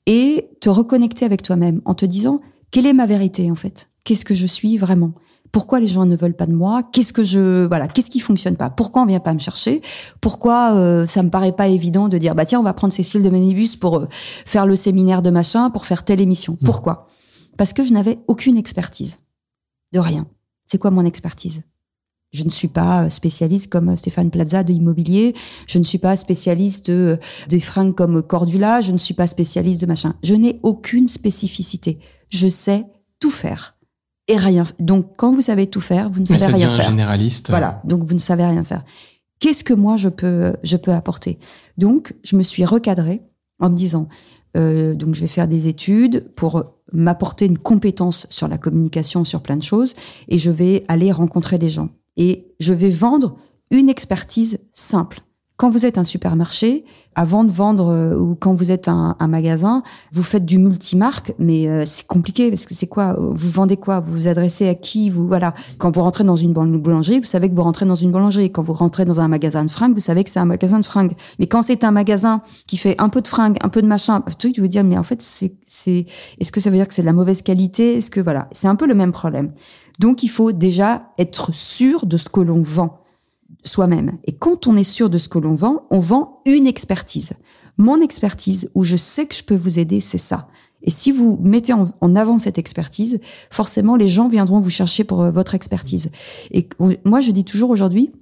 et te reconnecter avec toi-même en te disant quelle est ma vérité en fait? Qu'est-ce que je suis vraiment? Pourquoi les gens ne veulent pas de moi? Qu'est-ce que je voilà Qu'est-ce qui fonctionne pas? Pourquoi on vient pas me chercher? Pourquoi euh, ça me paraît pas évident de dire bah tiens on va prendre Cécile de Manibus pour euh, faire le séminaire de machin pour faire telle émission Pourquoi? Parce que je n'avais aucune expertise de rien. C'est quoi mon expertise? Je ne suis pas spécialiste comme Stéphane Plaza de immobilier. Je ne suis pas spécialiste de, des fringues comme Cordula. Je ne suis pas spécialiste de machin. Je n'ai aucune spécificité. Je sais tout faire et rien. Donc, quand vous savez tout faire, vous ne savez rien faire. généraliste. euh, Voilà. Donc, vous ne savez rien faire. Qu'est-ce que moi je peux, je peux apporter? Donc, je me suis recadrée en me disant, euh, donc je vais faire des études pour m'apporter une compétence sur la communication, sur plein de choses, et je vais aller rencontrer des gens. Et je vais vendre une expertise simple. Quand vous êtes un supermarché, avant de vendre, euh, ou quand vous êtes un, un magasin, vous faites du multimarque, mais euh, c'est compliqué parce que c'est quoi Vous vendez quoi Vous vous adressez à qui Vous voilà. Quand vous rentrez dans une bou- boulangerie, vous savez que vous rentrez dans une boulangerie. Quand vous rentrez dans un magasin de fringues, vous savez que c'est un magasin de fringues. Mais quand c'est un magasin qui fait un peu de fringues, un peu de machin, tu vous dire mais en fait c'est c'est est-ce que ça veut dire que c'est de la mauvaise qualité? Est-ce que voilà, c'est un peu le même problème. Donc il faut déjà être sûr de ce que l'on vend soi-même. Et quand on est sûr de ce que l'on vend, on vend une expertise. Mon expertise, où je sais que je peux vous aider, c'est ça. Et si vous mettez en, avant cette expertise, forcément, les gens viendront vous chercher pour euh, votre expertise. Et moi, je dis toujours aujourd'hui,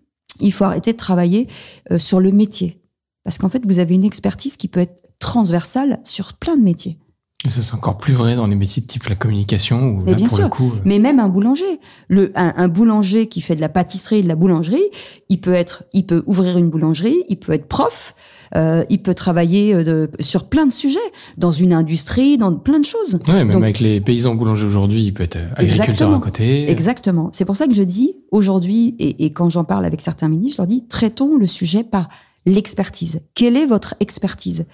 il faut arrêter de travailler euh, sur le métier. Parce qu'en fait, vous avez une expertise qui peut être transversale sur plein de métiers. Et ça c'est encore plus vrai dans les métiers de type la communication Mais là bien pour sûr. le coup. euh, Mais même un boulanger, le, un, un boulanger qui fait de la pâtisserie et de la boulangerie, il peut être, il peut ouvrir une boulangerie, il peut être prof, euh, il peut travailler euh, de- sur plein de sujets, dans une industrie, dans plein de choses. Ouais, même Donc- avec les paysans boulangers aujourd'hui, il peut être euh, agriculteur à côté. Exactement. C'est pour ça que je dis aujourd'hui, et, et quand j'en parle avec certains ministres, je leur dis traitons le sujet par l'expertise. Quelle est votre expertise?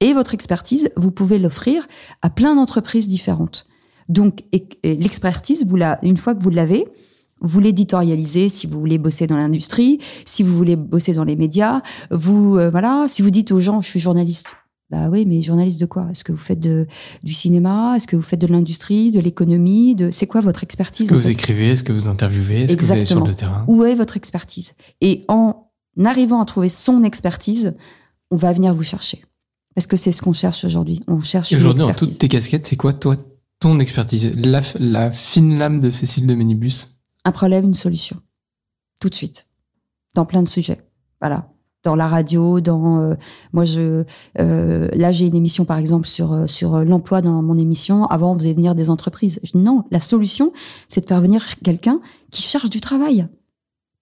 Et votre expertise, vous pouvez l'offrir à plein d'entreprises différentes. Donc, l'expertise, vous la, une fois que vous l'avez, vous l'éditorialisez si vous voulez bosser dans l'industrie, si vous voulez bosser dans les médias. Vous, euh, voilà, si vous dites aux gens, je suis journaliste. Bah oui, mais journaliste de quoi? Est-ce que vous faites de, du cinéma? Est-ce que vous faites de l'industrie, de l'économie De c'est quoi votre expertise Est-ce que vous fait? écrivez? Est-ce que vous interviewez? Est-ce que vous allez sur le terrain? Où est votre expertise? Et en arrivant à trouver son expertise, on va venir vous chercher. Parce que c'est ce qu'on cherche aujourd'hui. On cherche aujourd'hui, dans toutes tes casquettes, c'est quoi, toi, ton expertise, la, la fine lame de Cécile de Ménibus? Un problème, une solution. Tout de suite. Dans plein de sujets. Voilà. Dans la radio, dans euh, moi je euh, là j'ai une émission par exemple sur euh, sur l'emploi dans mon émission. Avant on faisait venir des entreprises. Je dis non, la solution c'est de faire venir quelqu'un qui cherche du travail,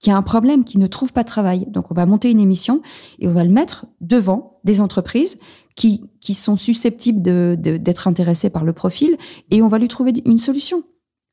qui a un problème, qui ne trouve pas de travail. Donc on va monter une émission et on va le mettre devant des entreprises qui, qui sont susceptibles d'être de, d'être intéressés par le profil et on va lui trouver une solution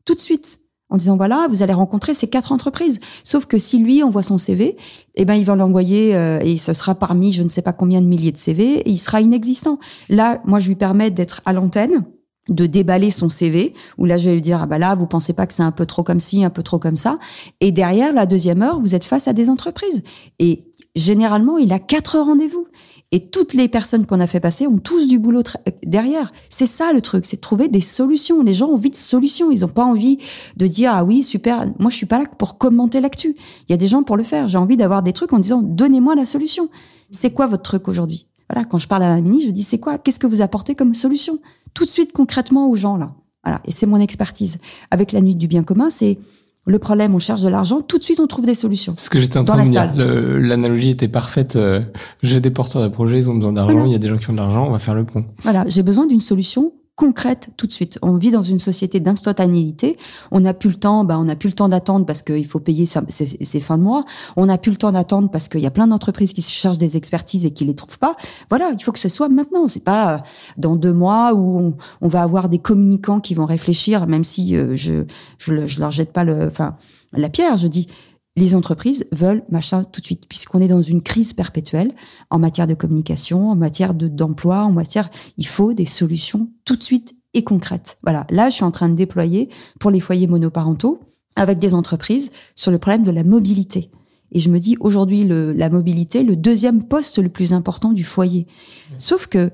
tout de suite en disant voilà vous allez rencontrer ces quatre entreprises sauf que si lui envoie son CV eh ben il va l'envoyer euh, et ce sera parmi je ne sais pas combien de milliers de CV et il sera inexistant là moi je lui permets d'être à l'antenne de déballer son CV où là je vais lui dire ah bah là vous pensez pas que c'est un peu trop comme ci un peu trop comme ça et derrière la deuxième heure vous êtes face à des entreprises et généralement il a quatre rendez-vous et toutes les personnes qu'on a fait passer ont tous du boulot derrière. C'est ça le truc, c'est de trouver des solutions. Les gens ont envie de solutions. Ils n'ont pas envie de dire ah oui super. Moi je suis pas là pour commenter l'actu. Il y a des gens pour le faire. J'ai envie d'avoir des trucs en disant donnez-moi la solution. C'est quoi votre truc aujourd'hui? Voilà, quand je parle à la mini, je dis c'est quoi? Qu'est-ce que vous apportez comme solution? Tout de suite concrètement aux gens là. Voilà, et c'est mon expertise. Avec la nuit du bien commun, c'est le problème, on cherche de l'argent, tout de suite on trouve des solutions. Ce que j'étais en train de dire, l'analogie était parfaite. Euh, j'ai des porteurs de projets, ils ont besoin d'argent, il y a des gens qui ont de l'argent, on va faire le pont. Voilà, j'ai besoin d'une solution concrète tout de suite. On vit dans une société d'instantanéité. On n'a plus le temps, bah, on n'a plus le temps d'attendre parce qu'il faut payer ses, fins de mois. On n'a plus le temps d'attendre parce qu'il y a plein d'entreprises qui se cherchent des expertises et qui les trouvent pas. Voilà, il faut que ce soit maintenant. C'est pas euh, dans deux mois où on, va avoir des communicants qui vont réfléchir, même si euh, je, je, je leur jette pas le, enfin, la pierre. Je dis, les entreprises veulent machin tout de suite, puisqu'on est dans une crise perpétuelle en matière de communication, en matière d'emploi, en matière, il faut des solutions tout de suite et concrètes. Voilà, là, je suis en train de déployer pour les foyers monoparentaux avec des entreprises sur le problème de la mobilité. Et je me dis aujourd'hui, la mobilité, le deuxième poste le plus important du foyer. Sauf que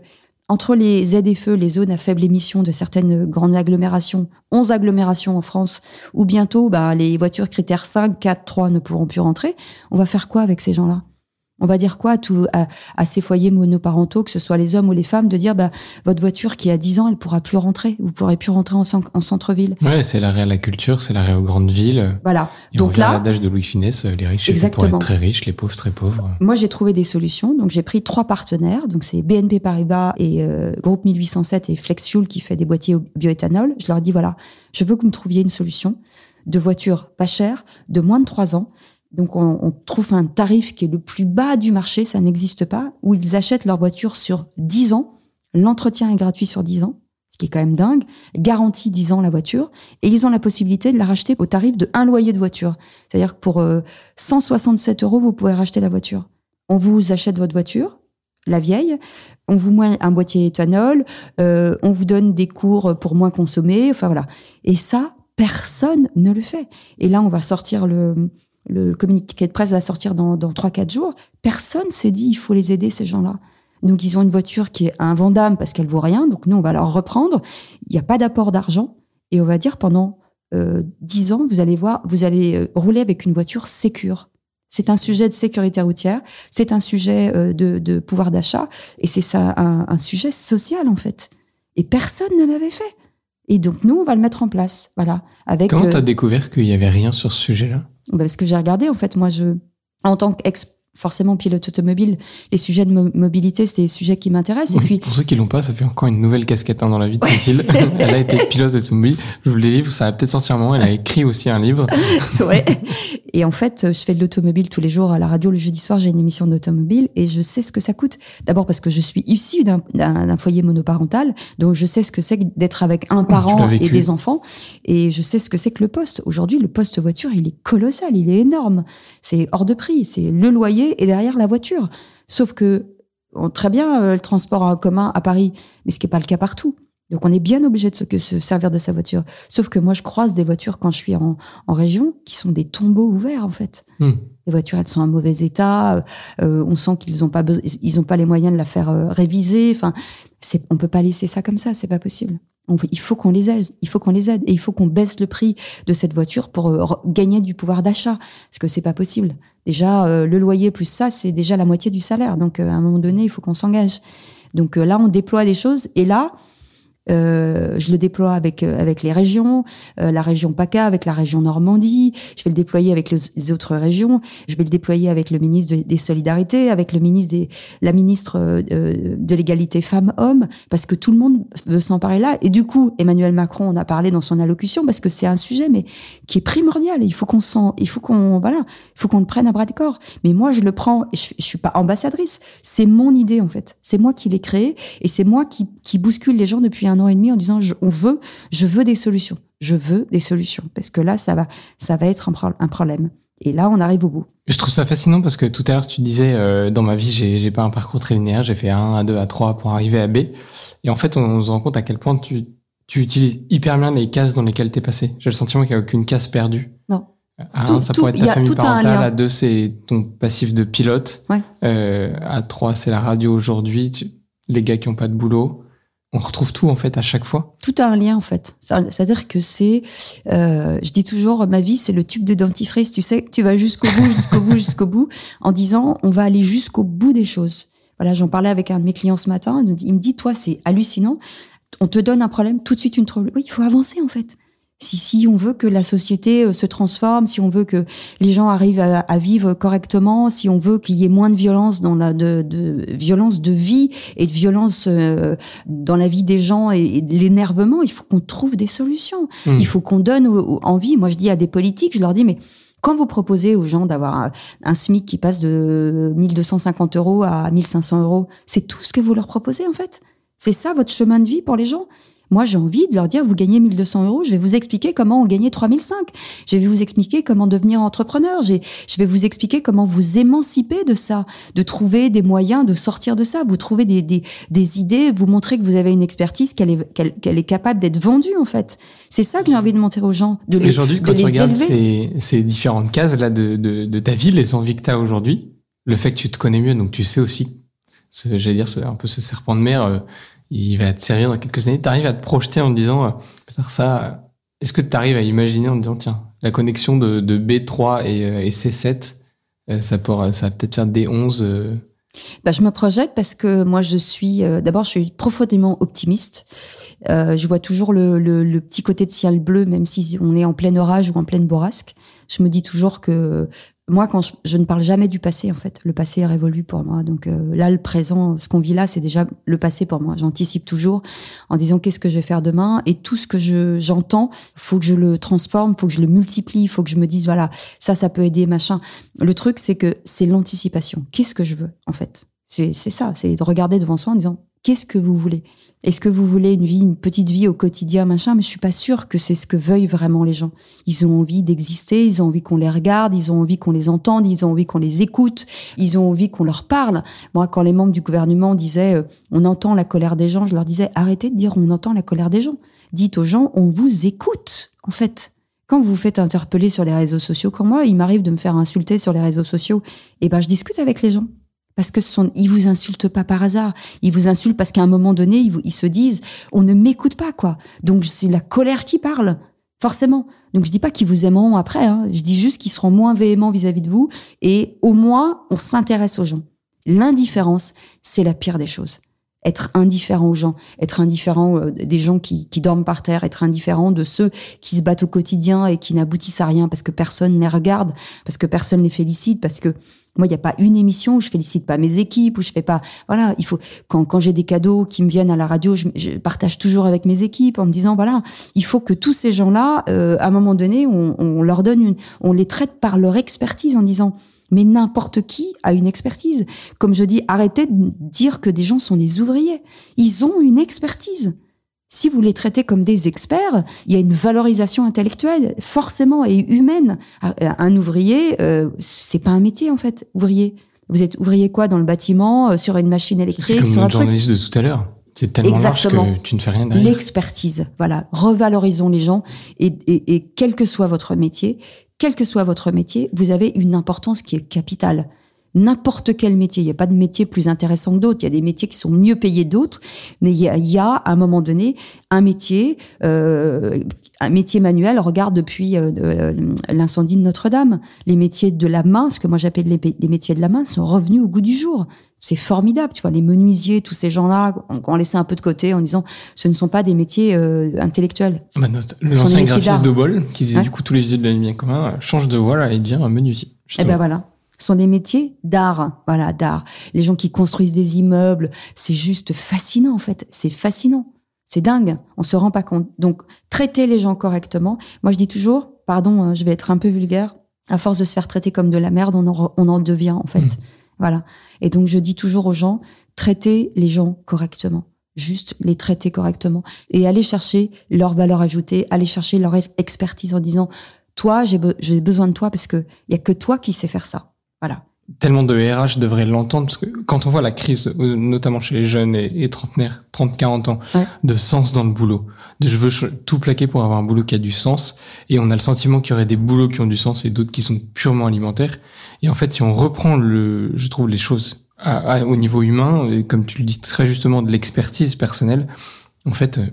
entre les ZFE, les zones à faible émission de certaines grandes agglomérations, 11 agglomérations en France, ou bientôt bah, les voitures critères 5, 4, 3 ne pourront plus rentrer, on va faire quoi avec ces gens-là? On va dire quoi à, tout, à, ces foyers monoparentaux, que ce soit les hommes ou les femmes, de dire bah, votre voiture qui a 10 ans, elle pourra plus rentrer. Vous pourrez plus rentrer en, en centre-ville. Ouais, c'est l'arrêt à la culture, c'est l'arrêt aux grandes villes. Voilà. Et donc on là, l'adage de Louis Finesse, les riches pourraient être très riches, les pauvres très pauvres. Moi, j'ai trouvé des solutions. Donc j'ai pris trois partenaires. Donc c'est BNP Paribas et euh, Groupe 1807 et FlexFuel qui fait des boîtiers au bioéthanol. Je leur dis voilà, je veux que vous me trouviez une solution de voiture pas chère, de moins de 3 ans, donc on, trouve un tarif qui est le plus bas du marché, ça n'existe pas, où ils achètent leur voiture sur 10 ans, l'entretien est gratuit sur 10 ans, ce qui est quand même dingue, garantie 10 ans la voiture, et ils ont la possibilité de la racheter au tarif de un loyer de voiture. C'est-à-dire que pour 167 euh, euros, vous pouvez racheter la voiture. On vous achète votre voiture, la vieille, on vous met un boîtier éthanol, euh, on vous donne des cours pour moins consommer, enfin voilà. Et ça, personne ne le fait. Et là, on va sortir le, le communiqué de presse va sortir dans, dans 3-4 jours, personne s'est dit il faut les aider, ces gens-là. Donc, ils ont une voiture qui est invendable parce qu'elle vaut rien. Donc, nous, on va leur reprendre. Il n'y a pas d'apport d'argent. Et on va dire pendant euh, 10 ans, vous allez voir, vous allez euh, rouler avec une voiture sécure. C'est un sujet de sécurité routière, c'est un sujet euh, de, de, pouvoir d'achat, et c'est ça un, un, sujet social en fait. Et personne ne l'avait fait. Et donc nous, on va le mettre en place, voilà. Avec. Comment tu as euh, découvert qu'il y avait rien sur ce sujet-là? Parce que j'ai regardé, en fait, moi, je, en tant qu'ex forcément pilote automobile, les sujets de mobilité, c'est des sujets qui m'intéressent. et puis pour ceux qui l'ont pas, ça fait encore une nouvelle casquette hein, dans la vie de Cécile. <laughs> elle a été pilote automobile. Je vous le livre, ça va peut-être sortir un moment. Elle a écrit aussi un livre. <laughs> ouais. Et en fait, je fais de l'automobile tous les jours à la radio. Le jeudi soir, j'ai une émission d'automobile et je sais ce que ça coûte. D'abord parce que je suis issue d'un foyer monoparental, donc je sais ce que c'est d'être avec un parent et des enfants, et je sais ce que c'est que le poste. Aujourd'hui, le poste voiture, il est colossal, il est énorme. C'est hors de prix. C'est le loyer et derrière la voiture. Sauf que très bien euh, le transport en commun à Paris, mais ce qui n'est pas le cas partout. Donc on est bien obligé de se, servir de sa voiture. Sauf que moi, je croise des voitures quand je suis en, région qui sont des tombeaux ouverts en fait. Hmm. Les voitures, elles sont en mauvais état. Euh, on sent qu'ils n'ont pas ils ont pas les moyens de la faire euh, réviser. Enfin, c'est, on peut pas laisser ça comme ça. C'est pas possible. il faut qu'on les aide. Il faut qu'on les aide et il faut qu'on baisse le prix de cette voiture pour euh, gagner du pouvoir d'achat. Parce que c'est pas possible. Déjà, le loyer plus ça, c'est déjà la moitié du salaire. Donc à un moment donné, il faut qu'on s'engage. Donc là, on déploie des choses et là Euh, je le déploie avec euh, avec les régions, euh, la région PACA, avec la région Normandie. Je vais le déployer avec les, autres régions. Je vais le déployer avec le ministre des Solidarités, avec le ministre des la ministre de l'égalité femmes-hommes, parce que tout le monde veut s'emparer là. Et du coup, Emmanuel Macron en a parlé dans son allocution parce que c'est un sujet mais qui est primordial. Il faut qu'on s'en, il faut qu'on voilà, il faut qu'on le prenne à bras de corps. Mais moi, je le prends. Je, je suis pas ambassadrice. C'est mon idée en fait. C'est moi qui l'ai créé et c'est moi qui qui bouscule les gens depuis un un an et demi en disant on veut, je veux des solutions, je veux des solutions parce que là ça va, ça va être un, problème. Et là on arrive au bout. Je trouve ça fascinant parce que tout à l'heure tu disais euh, dans ma vie j'ai, pas un parcours très linéaire, j'ai fait A1, A2, A3 pour arriver à B. Et en fait on, se rend compte à quel point tu, tu utilises hyper bien les cases dans lesquelles tu es passé. J'ai le sentiment qu'il n'y a aucune case perdue. Non. A1, ça pourrait être ta famille parentale. A2, c'est ton passif de pilote. Ouais. Euh, A3, c'est la radio aujourd'hui. Les gars qui ont pas de boulot on retrouve tout en fait à chaque fois. Tout a un lien en fait. C'est-à-dire que c'est, euh, je dis toujours, ma vie c'est le tube de dentifrice. Tu sais, tu vas jusqu'au bout, jusqu'au bout, jusqu'au bout, en disant on va aller jusqu'au bout des choses. Voilà, j'en parlais avec un de mes clients ce matin. Il me dit, toi c'est hallucinant. On te donne un problème, tout de suite une trouble. Oui, il faut avancer en fait. Si, si on veut que la société euh, se transforme, si on veut que les gens arrivent à, vivre correctement, si on veut qu'il y ait moins de violence dans la de, de violence de vie et de violence euh, dans la vie des gens et, l'énervement, il faut qu'on trouve des solutions. Hmm. Il faut qu'on donne envie. Moi, je dis à des politiques, je leur dis mais quand vous proposez aux gens d'avoir un, un, SMIC qui passe de 1250 euros à 1500 euros, c'est tout ce que vous leur proposez en fait. C'est ça votre chemin de vie pour les gens. Moi, j'ai envie de leur dire, vous gagnez 1200 euros, je vais vous expliquer comment on gagnait 3005. Je vais vous expliquer comment devenir entrepreneur. Je vais vous expliquer comment vous émanciper de ça, de trouver des moyens de sortir de ça. Vous trouvez des, des, des idées, vous montrer que vous avez une expertise, qu'elle est, qu'elle, est capable d'être vendue, en fait. C'est ça que j'ai envie de montrer aux gens, de les Aujourd'hui, quand tu regardes ces, ces, différentes cases là de, de, de ta vie, les envies que tu as aujourd'hui, le fait que tu te connais mieux, donc tu sais aussi, j'allais dire, un peu ce serpent de mer, euh, il va te servir dans quelques années. Tu arrives à te projeter en te disant, euh, ça, est-ce que tu arrives à imaginer en disant, tiens, la connexion de, de B3 et, euh, et C7, euh, ça, pourra, ça va peut-être faire D11 bah, je me projette parce que moi je suis d'abord je suis profondément optimiste. Euh, je vois toujours le, le, le, petit côté de ciel bleu, même si on est en plein orage ou en pleine bourrasque. Je me dis toujours que moi, quand je, ne parle jamais du passé, en fait, le passé est révolu pour moi. Donc euh, là, le présent, ce qu'on vit là, c'est déjà le passé pour moi. J'anticipe toujours en disant qu'est-ce que je vais faire demain? Et tout ce que je j'entends, faut que je le transforme, faut que je le multiplie, faut que je me dise voilà, ça, ça peut aider, machin. Le truc, c'est que c'est l'anticipation. Qu'est-ce que je veux, en fait? C'est ça, c'est de regarder devant soi en disant qu'est-ce que vous voulez? Est-ce que vous voulez une vie, une petite vie au quotidien, machin? Mais je suis pas sûre que c'est ce que veuillent vraiment les gens. Ils ont envie d'exister, ils ont envie qu'on les regarde, ils ont envie qu'on les entende, ils ont envie qu'on les écoute, ils ont envie qu'on leur parle. Moi, quand les membres du gouvernement disaient euh, on entend la colère des gens, je leur disais arrêtez de dire on entend la colère des gens. Dites aux gens on vous écoute, en fait. Quand vous vous faites interpeller sur les réseaux sociaux, comme moi, il m'arrive de me faire insulter sur les réseaux sociaux, eh ben je discute avec les gens parce que son, ils vous insultent pas par hasard. Ils vous insultent parce qu'à un moment donné, ils, ils se disent, on ne m'écoute pas, quoi. Donc c'est la colère qui parle, forcément. Donc je dis pas qu'ils vous aimeront après. Hein. Je dis juste qu'ils seront moins véhéments vis-à-vis de vous et au moins on s'intéresse aux gens. L'indifférence, c'est la pire des choses être indifférent aux gens, être indifférent euh, des gens qui, qui, dorment par terre, être indifférent de ceux qui se battent au quotidien et qui n'aboutissent à rien parce que personne ne les regarde, parce que personne ne les félicite, parce que moi, il n'y a pas une émission où je félicite pas mes équipes, où je fais pas. Voilà, il faut quand, quand j'ai des cadeaux qui me viennent à la radio, je, je, partage toujours avec mes équipes en me disant voilà, il faut que tous ces gens-là, euh, à un moment donné, on, on leur donne une, on les traite par leur expertise en disant mais n'importe qui a une expertise. Comme je dis, arrêtez de dire que des gens sont des ouvriers. Ils ont une expertise. Si vous les traitez comme des experts, il y a une valorisation intellectuelle forcément et humaine. Un ouvrier, euh, c'est pas un métier en fait, ouvrier. Vous êtes ouvrier quoi dans le bâtiment, euh, sur une machine électrique, C'est comme sur un journaliste de tout à l'heure. C'est tellement Exactement. large que tu ne fais rien derrière. L'expertise, voilà. Revalorisons les gens et, et, et quel que soit votre métier, quel que soit votre métier, vous avez une importance qui est capitale. N'importe quel métier. Il n'y a pas de métier plus intéressant que d'autres. Il y a des métiers qui sont mieux payés d'autres. Mais il y, a, il y a, à un moment donné, un métier, euh, un métier manuel. Regarde depuis euh, de- l'incendie de Notre-Dame. Les métiers de la main, ce que moi j'appelle les, les métiers de la main, sont revenus au goût du jour. C'est formidable. Tu vois, les menuisiers, tous ces gens-là, on, on laissé un peu de côté en disant ce ne sont pas des métiers euh, intellectuels. Bah, notre- des L'ancien graphiste de Bol, qui faisait Ouais. du coup tous les visuels de la bien commun, euh, change de voie là, et devient un menuisier. Eh justement. ben voilà. Sont des métiers d'art, voilà, d'art. Les gens qui construisent des immeubles, c'est juste fascinant en fait. C'est fascinant. C'est dingue. On se rend pas compte. Donc, traiter les gens correctement. Moi, je dis toujours, pardon, hein, je vais être un peu vulgaire. À force de se faire traiter comme de la merde, on en, re- on en devient en fait. Mhm. Voilà. Et donc, je dis toujours aux gens, traitez les gens correctement. Juste les traiter correctement et aller chercher leur valeur ajoutée, aller chercher leur ex- expertise en disant, toi, j'ai be- j'ai besoin de toi parce que il y a que toi qui sais faire ça. Voilà. Tellement de RH devraient l'entendre, parce que quand on voit la crise, notamment chez les jeunes et, et trentenaires, 30-40 ans, Ouais. de sens dans le boulot, de je veux tout plaquer pour avoir un boulot qui a du sens, et on a le sentiment qu'il y aurait des boulots qui ont du sens et d'autres qui sont purement alimentaires. Et en fait, si on reprend le, je trouve les choses à- à- au niveau humain, et comme tu le dis très justement, de l'expertise personnelle, en fait, euh,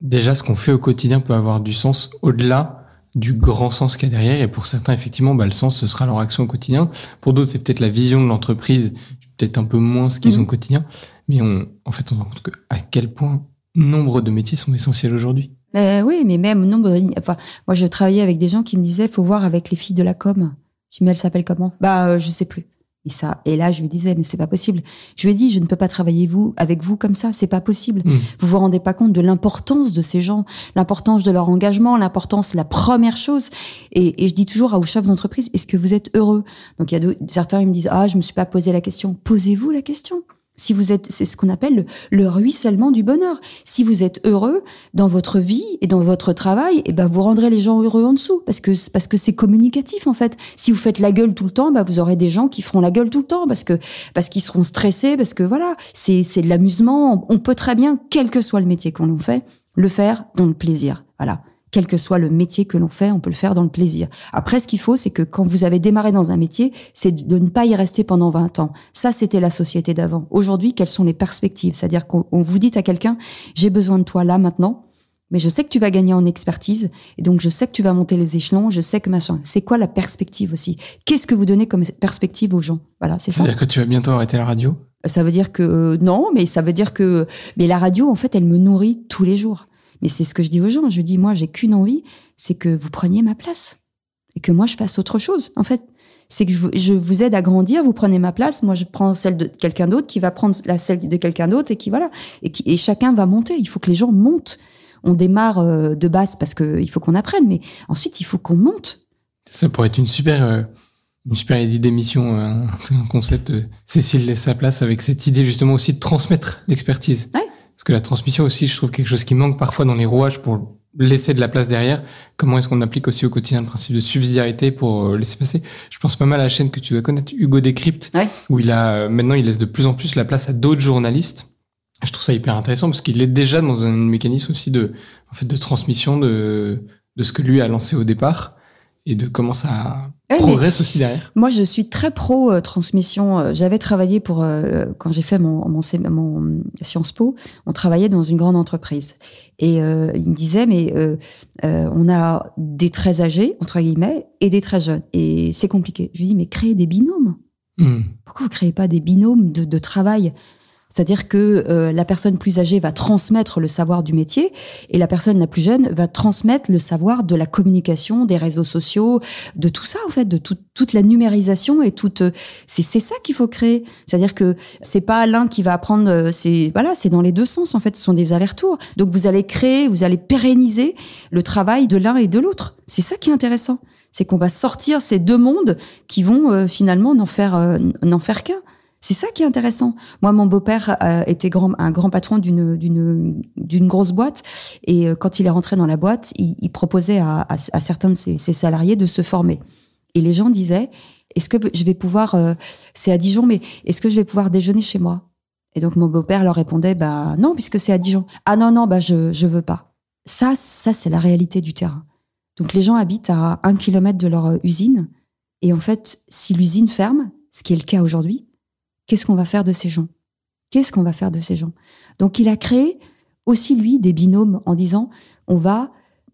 déjà ce qu'on fait au quotidien peut avoir du sens au-delà du grand sens qu'il y a derrière. Et pour certains, effectivement, bah, le sens, ce sera leur action au quotidien. Pour d'autres, c'est peut-être la vision de l'entreprise, peut-être un peu moins ce qu'ils Mhm. ont au quotidien. Mais on, en fait, on se rend compte que, à quel point nombre de métiers sont essentiels aujourd'hui. Mais oui, mais même nombre. de- Enfin, moi, je travaillais avec des gens qui me disaient, faut voir avec les filles de la com. Je dis, mais elles s'appellent comment? Bah, euh, je sais plus. Et ça, et là, je lui disais, mais c'est pas possible. Je lui ai dit, je ne peux pas travailler vous avec vous comme ça, c'est pas possible. Mm. Vous vous rendez pas compte de l'importance de ces gens, l'importance de leur engagement, l'importance, la première chose. Et, et je dis toujours aux chefs d'entreprise, est-ce que vous êtes heureux? Donc il y a certains ils me disent, ah, je me suis pas posé la question. Posez-vous la question. Si vous êtes, c'est ce qu'on appelle le, le ruissellement du bonheur. Si vous êtes heureux dans votre vie et dans votre travail, et ben vous rendrez les gens heureux en dessous parce que parce que c'est communicatif en fait. Si vous faites la gueule tout le temps, bah vous aurez des gens qui feront la gueule tout le temps parce que parce qu'ils seront stressés parce que voilà, c'est c'est de l'amusement. On peut très bien, quel que soit le métier qu'on nous fait, le faire dans le plaisir. Voilà. Quel que soit le métier que l'on fait, on peut le faire dans le plaisir. Après, ce qu'il faut, c'est que quand vous avez démarré dans un métier, c'est de ne pas y rester pendant 20 ans. Ça, c'était la société d'avant. Aujourd'hui, quelles sont les perspectives? C'est-à-dire qu'on on vous dit à quelqu'un, j'ai besoin de toi là, maintenant, mais je sais que tu vas gagner en expertise, et donc je sais que tu vas monter les échelons, je sais que machin. C'est quoi la perspective aussi? Qu'est-ce que vous donnez comme perspective aux gens? Voilà, c'est ça. C'est-à-dire que tu vas bientôt arrêter la radio? Ça veut dire que euh, non, mais ça veut dire que mais la radio en fait elle me nourrit tous les jours. Mais c'est ce que je dis aux gens. Je dis moi j'ai qu'une envie, c'est que vous preniez ma place et que moi je fasse autre chose. En fait, c'est que je, vous- je vous aide à grandir. Vous prenez ma place, moi je prends celle de quelqu'un d'autre qui va prendre la celle de quelqu'un d'autre et qui voilà et, qui, et chacun va monter. Il faut que les gens montent. On démarre euh, de base parce que il faut qu'on apprenne, mais ensuite il faut qu'on monte. Ça pourrait être une super, euh, une super idée d'émission, un, <laughs> un concept. euh, Cécile laisse sa place avec cette idée justement aussi de transmettre l'expertise. Ouais. Parce que la transmission aussi, je trouve quelque chose qui manque parfois dans les rouages pour laisser de la place derrière. Comment est-ce qu'on applique aussi au quotidien le principe de subsidiarité pour euh, laisser passer? Je pense pas mal à la chaîne que tu dois connaître, Hugo Décrypte, Ouais. où il a euh, maintenant il laisse de plus en plus la place à d'autres journalistes. Je trouve ça hyper intéressant parce qu'il est déjà dans un mécanisme aussi de, en fait, de transmission de, de ce que lui a lancé au départ et de comment ça Ouais, mais- progresse aussi derrière. Moi, je suis très pro euh, transmission. Euh, J'avais travaillé pour euh, quand j'ai fait mon, mon, C- mon Sciences Po, on travaillait dans une grande entreprise et euh, il me disait mais on a des très âgés entre guillemets et des très jeunes et c'est compliqué. Je lui dis mais créez des binômes. Hmm. Pourquoi vous créez pas des binômes de, de travail? C'est-à-dire que euh, la personne plus âgée va transmettre le savoir du métier et la personne la plus jeune va transmettre le savoir de la communication, des réseaux sociaux, de tout ça en fait, de tout- toute la numérisation et toute. euh, C'est c'est ça qu'il faut créer. C'est-à-dire que c'est pas l'un qui va apprendre. euh, C'est voilà, c'est dans les deux sens en fait. Ce sont des allers-retours. Donc vous allez créer, vous allez pérenniser le travail de l'un et de l'autre. C'est ça qui est intéressant. C'est qu'on va sortir ces deux mondes qui vont euh, finalement n'en faire n'en faire qu'un. C'est ça qui est intéressant. Moi, mon beau-père euh, était grand, un grand patron d'une d'une grosse boîte, et euh, quand il est rentré dans la boîte, il, il proposait à, à, à certains de ses, ses salariés de se former. Et les gens disaient Est-ce que je vais pouvoir euh, C'est à Dijon, mais est-ce que je vais pouvoir déjeuner chez moi? Et donc mon beau-père leur répondait Bah non, puisque c'est à Dijon. Ah non non, bah je je veux pas. Ça ça c'est la réalité du terrain. Donc les gens habitent à un kilomètre de leur euh, usine, et en fait, si l'usine ferme, ce qui est le cas aujourd'hui, qu'est-ce qu'on va faire de ces gens? Qu'est-ce qu'on va faire de ces gens? Donc il a créé aussi, lui, des binômes en disant, on va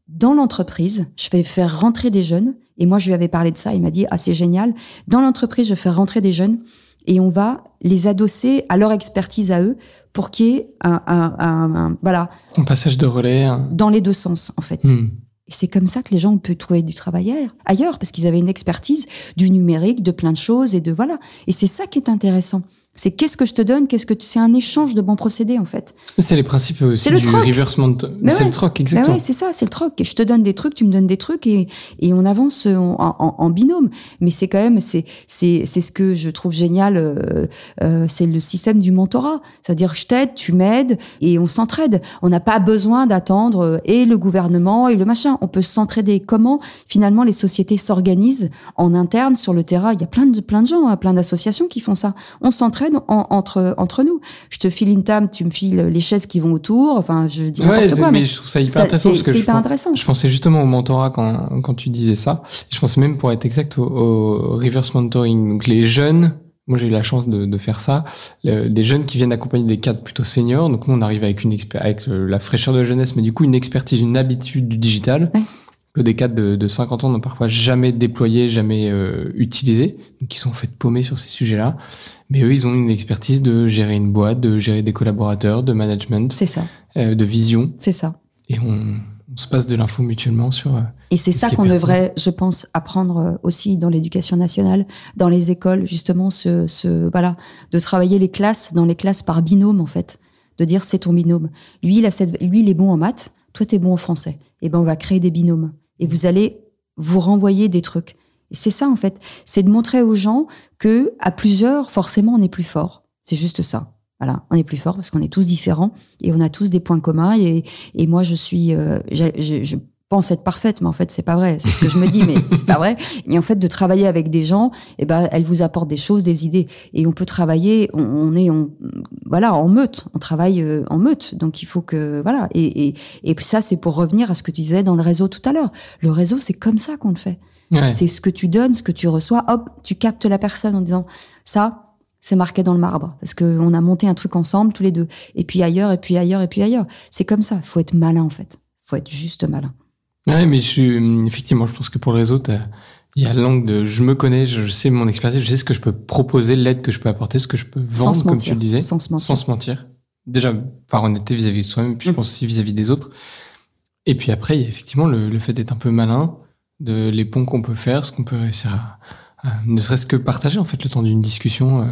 dans l'entreprise, je vais faire rentrer des jeunes. Et moi, je lui avais parlé de ça. Il m'a dit, ah, c'est génial. Dans l'entreprise, je vais faire rentrer des jeunes et on va les adosser à leur expertise à eux pour qu'il y ait un, un, un, voilà. Un passage de relais. Dans les deux sens, en fait. Hmm. Et c'est comme ça que les gens ont pu trouver du travail ailleurs, parce qu'ils avaient une expertise du numérique, de plein de choses et de voilà. Et c'est ça qui est intéressant. C'est qu'est-ce que je te donne, qu'est-ce que c'est un échange de bons procédés en fait. C'est les principes aussi du reversement. C'est le troc, exactement. ouais, c'est ça, c'est le troc. Je te donne des trucs, tu me donnes des trucs et, et on avance en, en, en binôme. Mais c'est quand même c'est c'est c'est ce que je trouve génial. Euh, euh, c'est le système du mentorat, c'est-à-dire je t'aide, tu m'aides et on s'entraide. On n'a pas besoin d'attendre euh, et le gouvernement et le machin. On peut s'entraider. Comment? Finalement les sociétés s'organisent en interne sur le terrain Il y a plein de plein de gens, hein, plein d'associations qui font ça. On s'entraide entre entre nous. Je te file une table, tu me files les chaises qui vont autour. Enfin, je dis n'importe quoi. Mais, je trouve ça hyper intéressant parce que je, hyper intéressant. je pensais justement au mentorat quand quand tu disais ça. Je pensais même pour être exact au, reverse mentoring. Donc les jeunes moi, j'ai eu la chance de, de faire ça. des jeunes qui viennent accompagner des cadres plutôt seniors. Donc, nous, on arrive avec une avec la fraîcheur de la jeunesse, mais du coup, une expertise, une habitude du digital que des cadres de, de 50 ans n'ont parfois jamais déployé, jamais euh, utilisé, donc ils sont faits paumer sur ces sujets-là. Mais eux, ils ont une expertise de gérer une boîte, de gérer des collaborateurs, de management, c'est ça, euh, de vision. C'est ça. Et on, on se passe de l'info mutuellement sur. Euh, et c'est ça qu'on devrait, je pense, apprendre euh, aussi dans l'éducation nationale, dans les écoles, justement, ce, ce voilà, de travailler les classes, dans les classes par binôme en fait, de dire c'est ton binôme. Lui, il a cette, lui, il est bon en maths, toi t'es bon en français. Et eh ben on va créer des binômes et vous allez vous renvoyer des trucs. C'est ça en fait, c'est de montrer aux gens que à plusieurs, forcément, on est plus fort. C'est juste ça. Voilà, on est plus fort parce qu'on est tous différents et on a tous des points communs. Et, et moi, je suis, euh, je, pense être parfaite, mais en fait c'est pas vrai. C'est ce que je me dis, mais <laughs> c'est pas vrai. Et en fait, de travailler avec des gens, eh ben, elles vous apportent des choses, des idées, et on peut travailler. On, est, on, voilà, en meute. On travaille euh, en meute, donc il faut que, voilà. Et, et, et ça, c'est pour revenir à ce que tu disais dans le réseau tout à l'heure. Le réseau, c'est comme ça qu'on le fait. C'est ce que tu donnes, ce que tu reçois. Hop, tu captes la personne en disant ça, c'est marqué dans le marbre parce que on a monté un truc ensemble tous les deux. Et puis ailleurs, et puis ailleurs, et puis ailleurs. C'est comme ça. Faut être malin en fait. Faut être juste malin. Ouais, mais je suis, effectivement, je pense que pour le réseau, il y a l'angle de je me connais, je sais mon expertise, je sais ce que je peux proposer, l'aide que je peux apporter, ce que je peux vendre, comme tu le disais. Sans se mentir. Sans se mentir. Déjà, par honnêteté vis-à-vis de soi-même, puis je mm. pense aussi vis-à-vis des autres. Et puis après, il y a effectivement le, le fait d'être un peu malin, de les ponts qu'on peut faire, ce qu'on peut réussir à, ne serait-ce que partager, en fait, le temps d'une discussion, euh,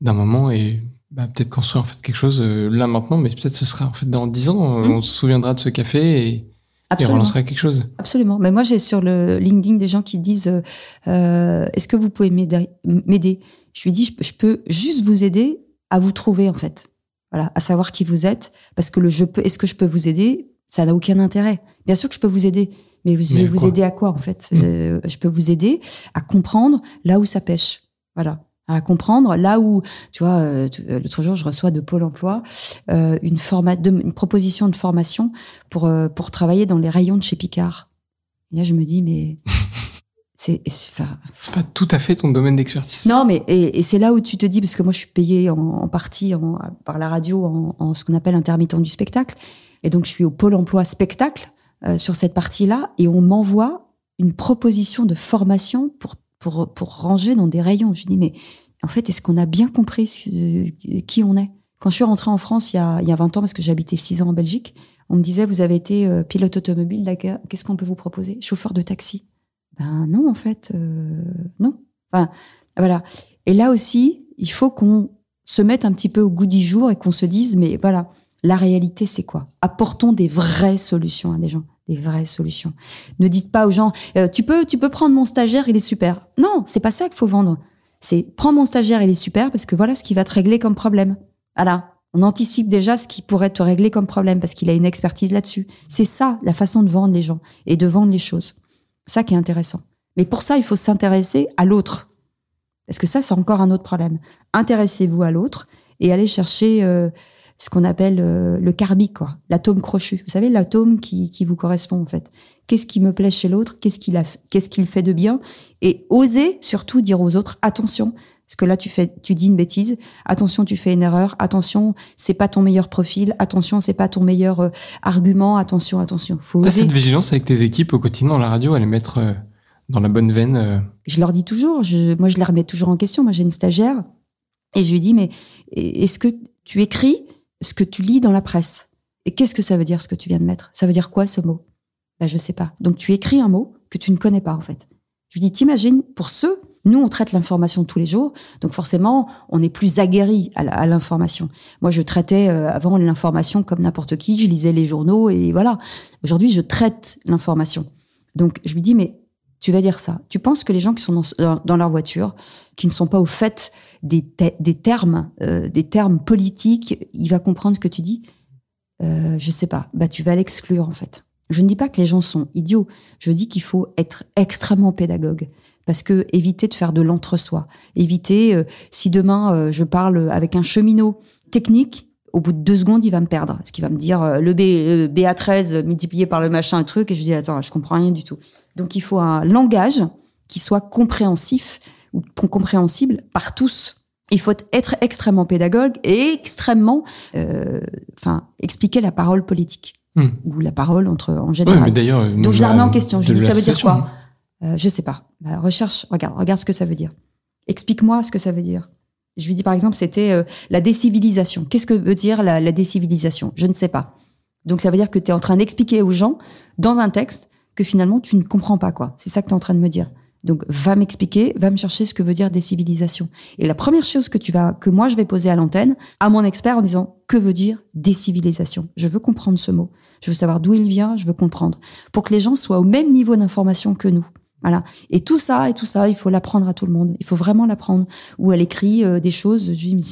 d'un moment et bah, peut-être construire, en fait, quelque chose euh, là maintenant, mais peut-être ce sera, en fait, dans dix ans, mm. on se souviendra de ce café et, Absolument. Et quelque chose. Absolument. Mais moi, j'ai sur le LinkedIn des gens qui disent euh, euh Est-ce que vous pouvez m'aider Je lui dis je, peux juste vous aider à vous trouver, en fait. Voilà, à savoir qui vous êtes. Parce que le je peux, est-ce que je peux vous aider? Ça n'a aucun intérêt. Bien sûr que je peux vous aider. Mais vous, allez vous aider à quoi, en fait? Mmh. euh, Je peux vous aider à comprendre là où ça pêche. Voilà à comprendre. Là où, tu vois, euh, euh, l'autre jour, je reçois de Pôle Emploi euh, une, de, une proposition de formation pour pour travailler dans les rayons de chez Picard. Et là, je me dis, mais <laughs> c'est pas tout à fait ton domaine d'expertise. Non, mais et, et c'est là où tu te dis, parce que moi, je suis payée en, en partie en, par la radio en, en ce qu'on appelle intermittent du spectacle, et donc je suis au Pôle Emploi spectacle sur cette partie-là, et on m'envoie une proposition de formation pour pour, pour ranger dans des rayons. Je dis, mais en fait, est-ce qu'on a bien compris qui on est? Quand je suis rentrée en France il y a, il y a 20 ans, parce que j'habitais 6 ans en Belgique, on me disait, vous avez été euh, pilote automobile, qu'est-ce qu'on peut vous proposer? Chauffeur de taxi. Ben non, en fait, euh, non. Enfin, voilà. Et là aussi, il faut qu'on se mette un petit peu au goût du jour et qu'on se dise, mais voilà, la réalité, c'est quoi? Apportons des vraies solutions à des gens des vraies solutions. Ne dites pas aux gens, euh, tu peux, tu peux prendre mon stagiaire, il est super. Non, c'est pas ça qu'il faut vendre. C'est prends mon stagiaire, il est super parce que voilà ce qui va te régler comme problème. Voilà. On anticipe déjà ce qui pourrait te régler comme problème parce qu'il a une expertise là-dessus. C'est ça la façon de vendre les gens et de vendre les choses. Ça qui est intéressant. Mais pour ça, il faut s'intéresser à l'autre. Parce que ça, c'est encore un autre problème. Intéressez-vous à l'autre et allez chercher euh, ce qu'on appelle euh, le karmique, quoi, l'atome crochu. Vous savez, l'atome qui, qui vous correspond en fait. Qu'est-ce qui me plaît chez l'autre? Qu'est-ce qu'il a, qu'est-ce qu'il fait de bien? Et oser surtout dire aux autres attention, Parce que là, tu fais, tu dis une bêtise. Attention, tu fais une erreur. Attention, c'est pas ton meilleur profil. Attention, c'est pas ton meilleur euh, argument. Attention, attention. Faut T'as oser. cette vigilance avec tes équipes au quotidien dans la radio, à les mettre euh, dans la bonne veine. euh? Je leur dis toujours. Je, moi, je les remets toujours en question. Moi, j'ai une stagiaire et je lui dis, mais est-ce que tu écris ce que tu lis dans la presse Et qu'est-ce que ça veut dire ce que tu viens de mettre? Ça veut dire quoi ce mot? Ben, je sais pas. Donc tu écris un mot que tu ne connais pas en fait. Je lui dis, t'imagines, pour ceux, nous on traite l'information tous les jours, donc forcément on est plus aguerri à l'information. Moi je traitais euh, avant l'information comme n'importe qui, je lisais les journaux et voilà. Aujourd'hui je traite l'information. Donc je lui dis, mais tu vas dire ça. Tu penses que les gens qui sont dans, leur voiture, qui ne sont pas au fait des, te- des termes, euh, des termes politiques, il va comprendre ce que tu dis? Euh, Je sais pas. Bah tu vas l'exclure en fait. Je ne dis pas que les gens sont idiots. Je dis qu'il faut être extrêmement pédagogue. Parce que éviter de faire de l'entre-soi. Éviter, euh, si demain euh, je parle avec un cheminot technique, au bout de deux secondes, il va me perdre. Parce qu'il va me dire le B, euh, BA13 multiplié par le machin, un truc, et je dis attends, je comprends rien du tout. Donc il faut un langage qui soit compréhensif ou com- compréhensible par tous. Il faut être extrêmement pédagogue et extrêmement, euh, enfin, expliquer la parole politique Hmm. ou la parole entre en général. mais d'ailleurs. Donc je la remets en question. Je dis ça veut dire quoi? Euh, Je sais pas. Bah, recherche, regarde, regarde ce que ça veut dire. Explique-moi ce que ça veut dire. Je lui dis par exemple, c'était euh, la décivilisation. Qu'est-ce que veut dire la, la décivilisation? Je ne sais pas. Donc ça veut dire que tu es en train d'expliquer aux gens dans un texte que finalement tu ne comprends pas quoi. C'est ça que tu es en train de me dire. Donc va m'expliquer, va me chercher ce que veut dire décivilisation. Et la première chose que tu vas que moi je vais poser à l'antenne à mon expert en disant que veut dire décivilisation Je veux comprendre ce mot. Je veux savoir d'où il vient, je veux comprendre pour que les gens soient au même niveau d'information que nous. Voilà. Et tout ça, et tout ça, il faut l'apprendre à tout le monde. Il faut vraiment l'apprendre. Ou elle écrit euh, des choses, je dis, mais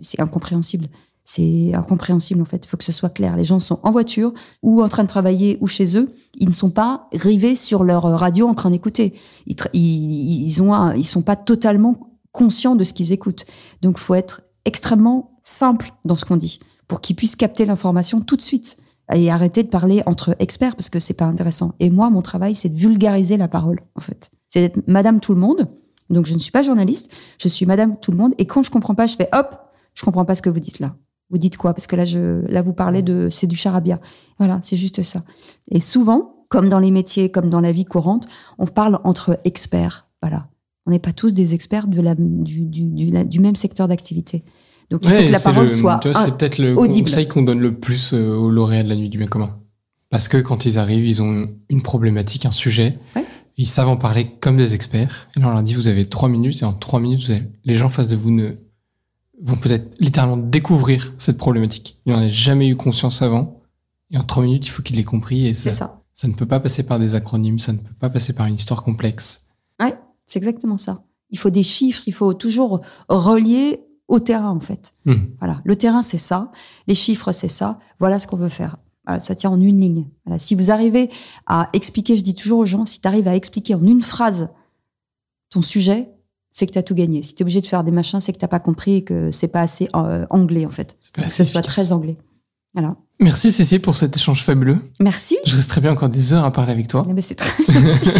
c'est incompréhensible. C'est incompréhensible en fait. Il faut que ce soit clair. Les gens sont en voiture ou en train de travailler ou chez eux. Ils ne sont pas rivés sur leur radio en train d'écouter. Ils, ils, sont pas totalement conscients de ce qu'ils écoutent. Donc, faut être extrêmement simple dans ce qu'on dit pour qu'ils puissent capter l'information tout de suite et arrêter de parler entre experts parce que c'est pas intéressant. Et moi, mon travail, c'est de vulgariser la parole, en fait. C'est d'être Madame Tout le Monde. Donc, je ne suis pas journaliste, je suis Madame Tout le Monde. Et quand je comprends pas, je fais hop, je comprends pas ce que vous dites là. Vous dites quoi? Parce que là, je, là, vous parlez de, c'est du charabia. Voilà, c'est juste ça. Et souvent, comme dans les métiers, comme dans la vie courante, on parle entre experts. Voilà. On n'est pas tous des experts de la, du, du, du, la- du même secteur d'activité. Donc, il faut Ouais, que la parole le- soit c'est peut-être le audible. conseil qu'on donne le plus euh, aux lauréats de la nuit du bien commun. Parce que quand ils arrivent, ils ont une problématique, un sujet. Ouais. Ils savent en parler comme des experts. Et là, on leur dit, vous avez trois minutes, et en trois minutes, vous avez- les gens en face de vous ne vont peut-être littéralement découvrir cette problématique. Ils n'en avaient jamais eu conscience avant. Et en trois minutes, il faut qu'ils l'aient compris. Et ça, ça. ça ne peut pas passer par des acronymes, ça ne peut pas passer par une histoire complexe. Ouais, c'est exactement ça. Il faut des chiffres, il faut toujours relier au terrain, en fait. Hmm. Voilà. Le terrain, c'est ça. Les chiffres, c'est ça. Voilà ce qu'on veut faire. Voilà, ça tient en une ligne. Voilà. Si vous arrivez à expliquer, je dis toujours aux gens, si tu arrives à expliquer en une phrase ton sujet, c'est que tu as tout gagné. Si tu es obligé de faire des machins, c'est que tu pas compris et que c'est pas assez euh, anglais, en fait. Pas Que ce soit efficace. très anglais. Voilà. Merci Cécile pour cet échange fabuleux. Merci. Je resterai bien encore des heures à parler avec toi. Eh ben, c'est très <laughs> gentil.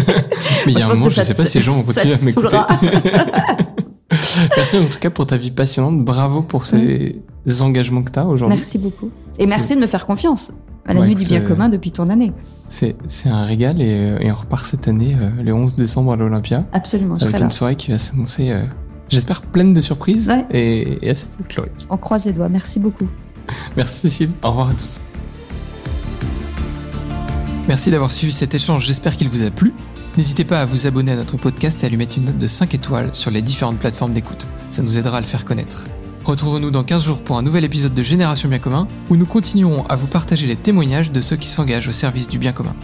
Mais il y a un moment, je ça sais pas si les gens vont continuer à te m'écouter. <laughs> merci en tout cas pour ta vie passionnante. Bravo pour ces engagements que tu as aujourd'hui. Merci beaucoup. Et merci de me faire confiance à la Bah, nuit écoute, du bien euh, commun depuis ton année. C'est un régal et, euh, et on repart cette année euh, le 11 décembre à l'Olympia Absolument, je avec serai une là. soirée qui va s'annoncer, euh, j'espère, pleine de surprises Ouais. et, et assez folklorique. On croise les doigts. Merci beaucoup. <laughs> Merci Cécile. Au revoir à tous. Merci d'avoir suivi cet échange, j'espère qu'il vous a plu. N'hésitez pas à vous abonner à notre podcast et à lui mettre une note de 5 étoiles sur les différentes plateformes d'écoute. Ça nous aidera à le faire connaître. Retrouvons-nous dans 15 jours pour un nouvel épisode de Génération Bien Commun, où nous continuerons à vous partager les témoignages de ceux qui s'engagent au service du bien commun.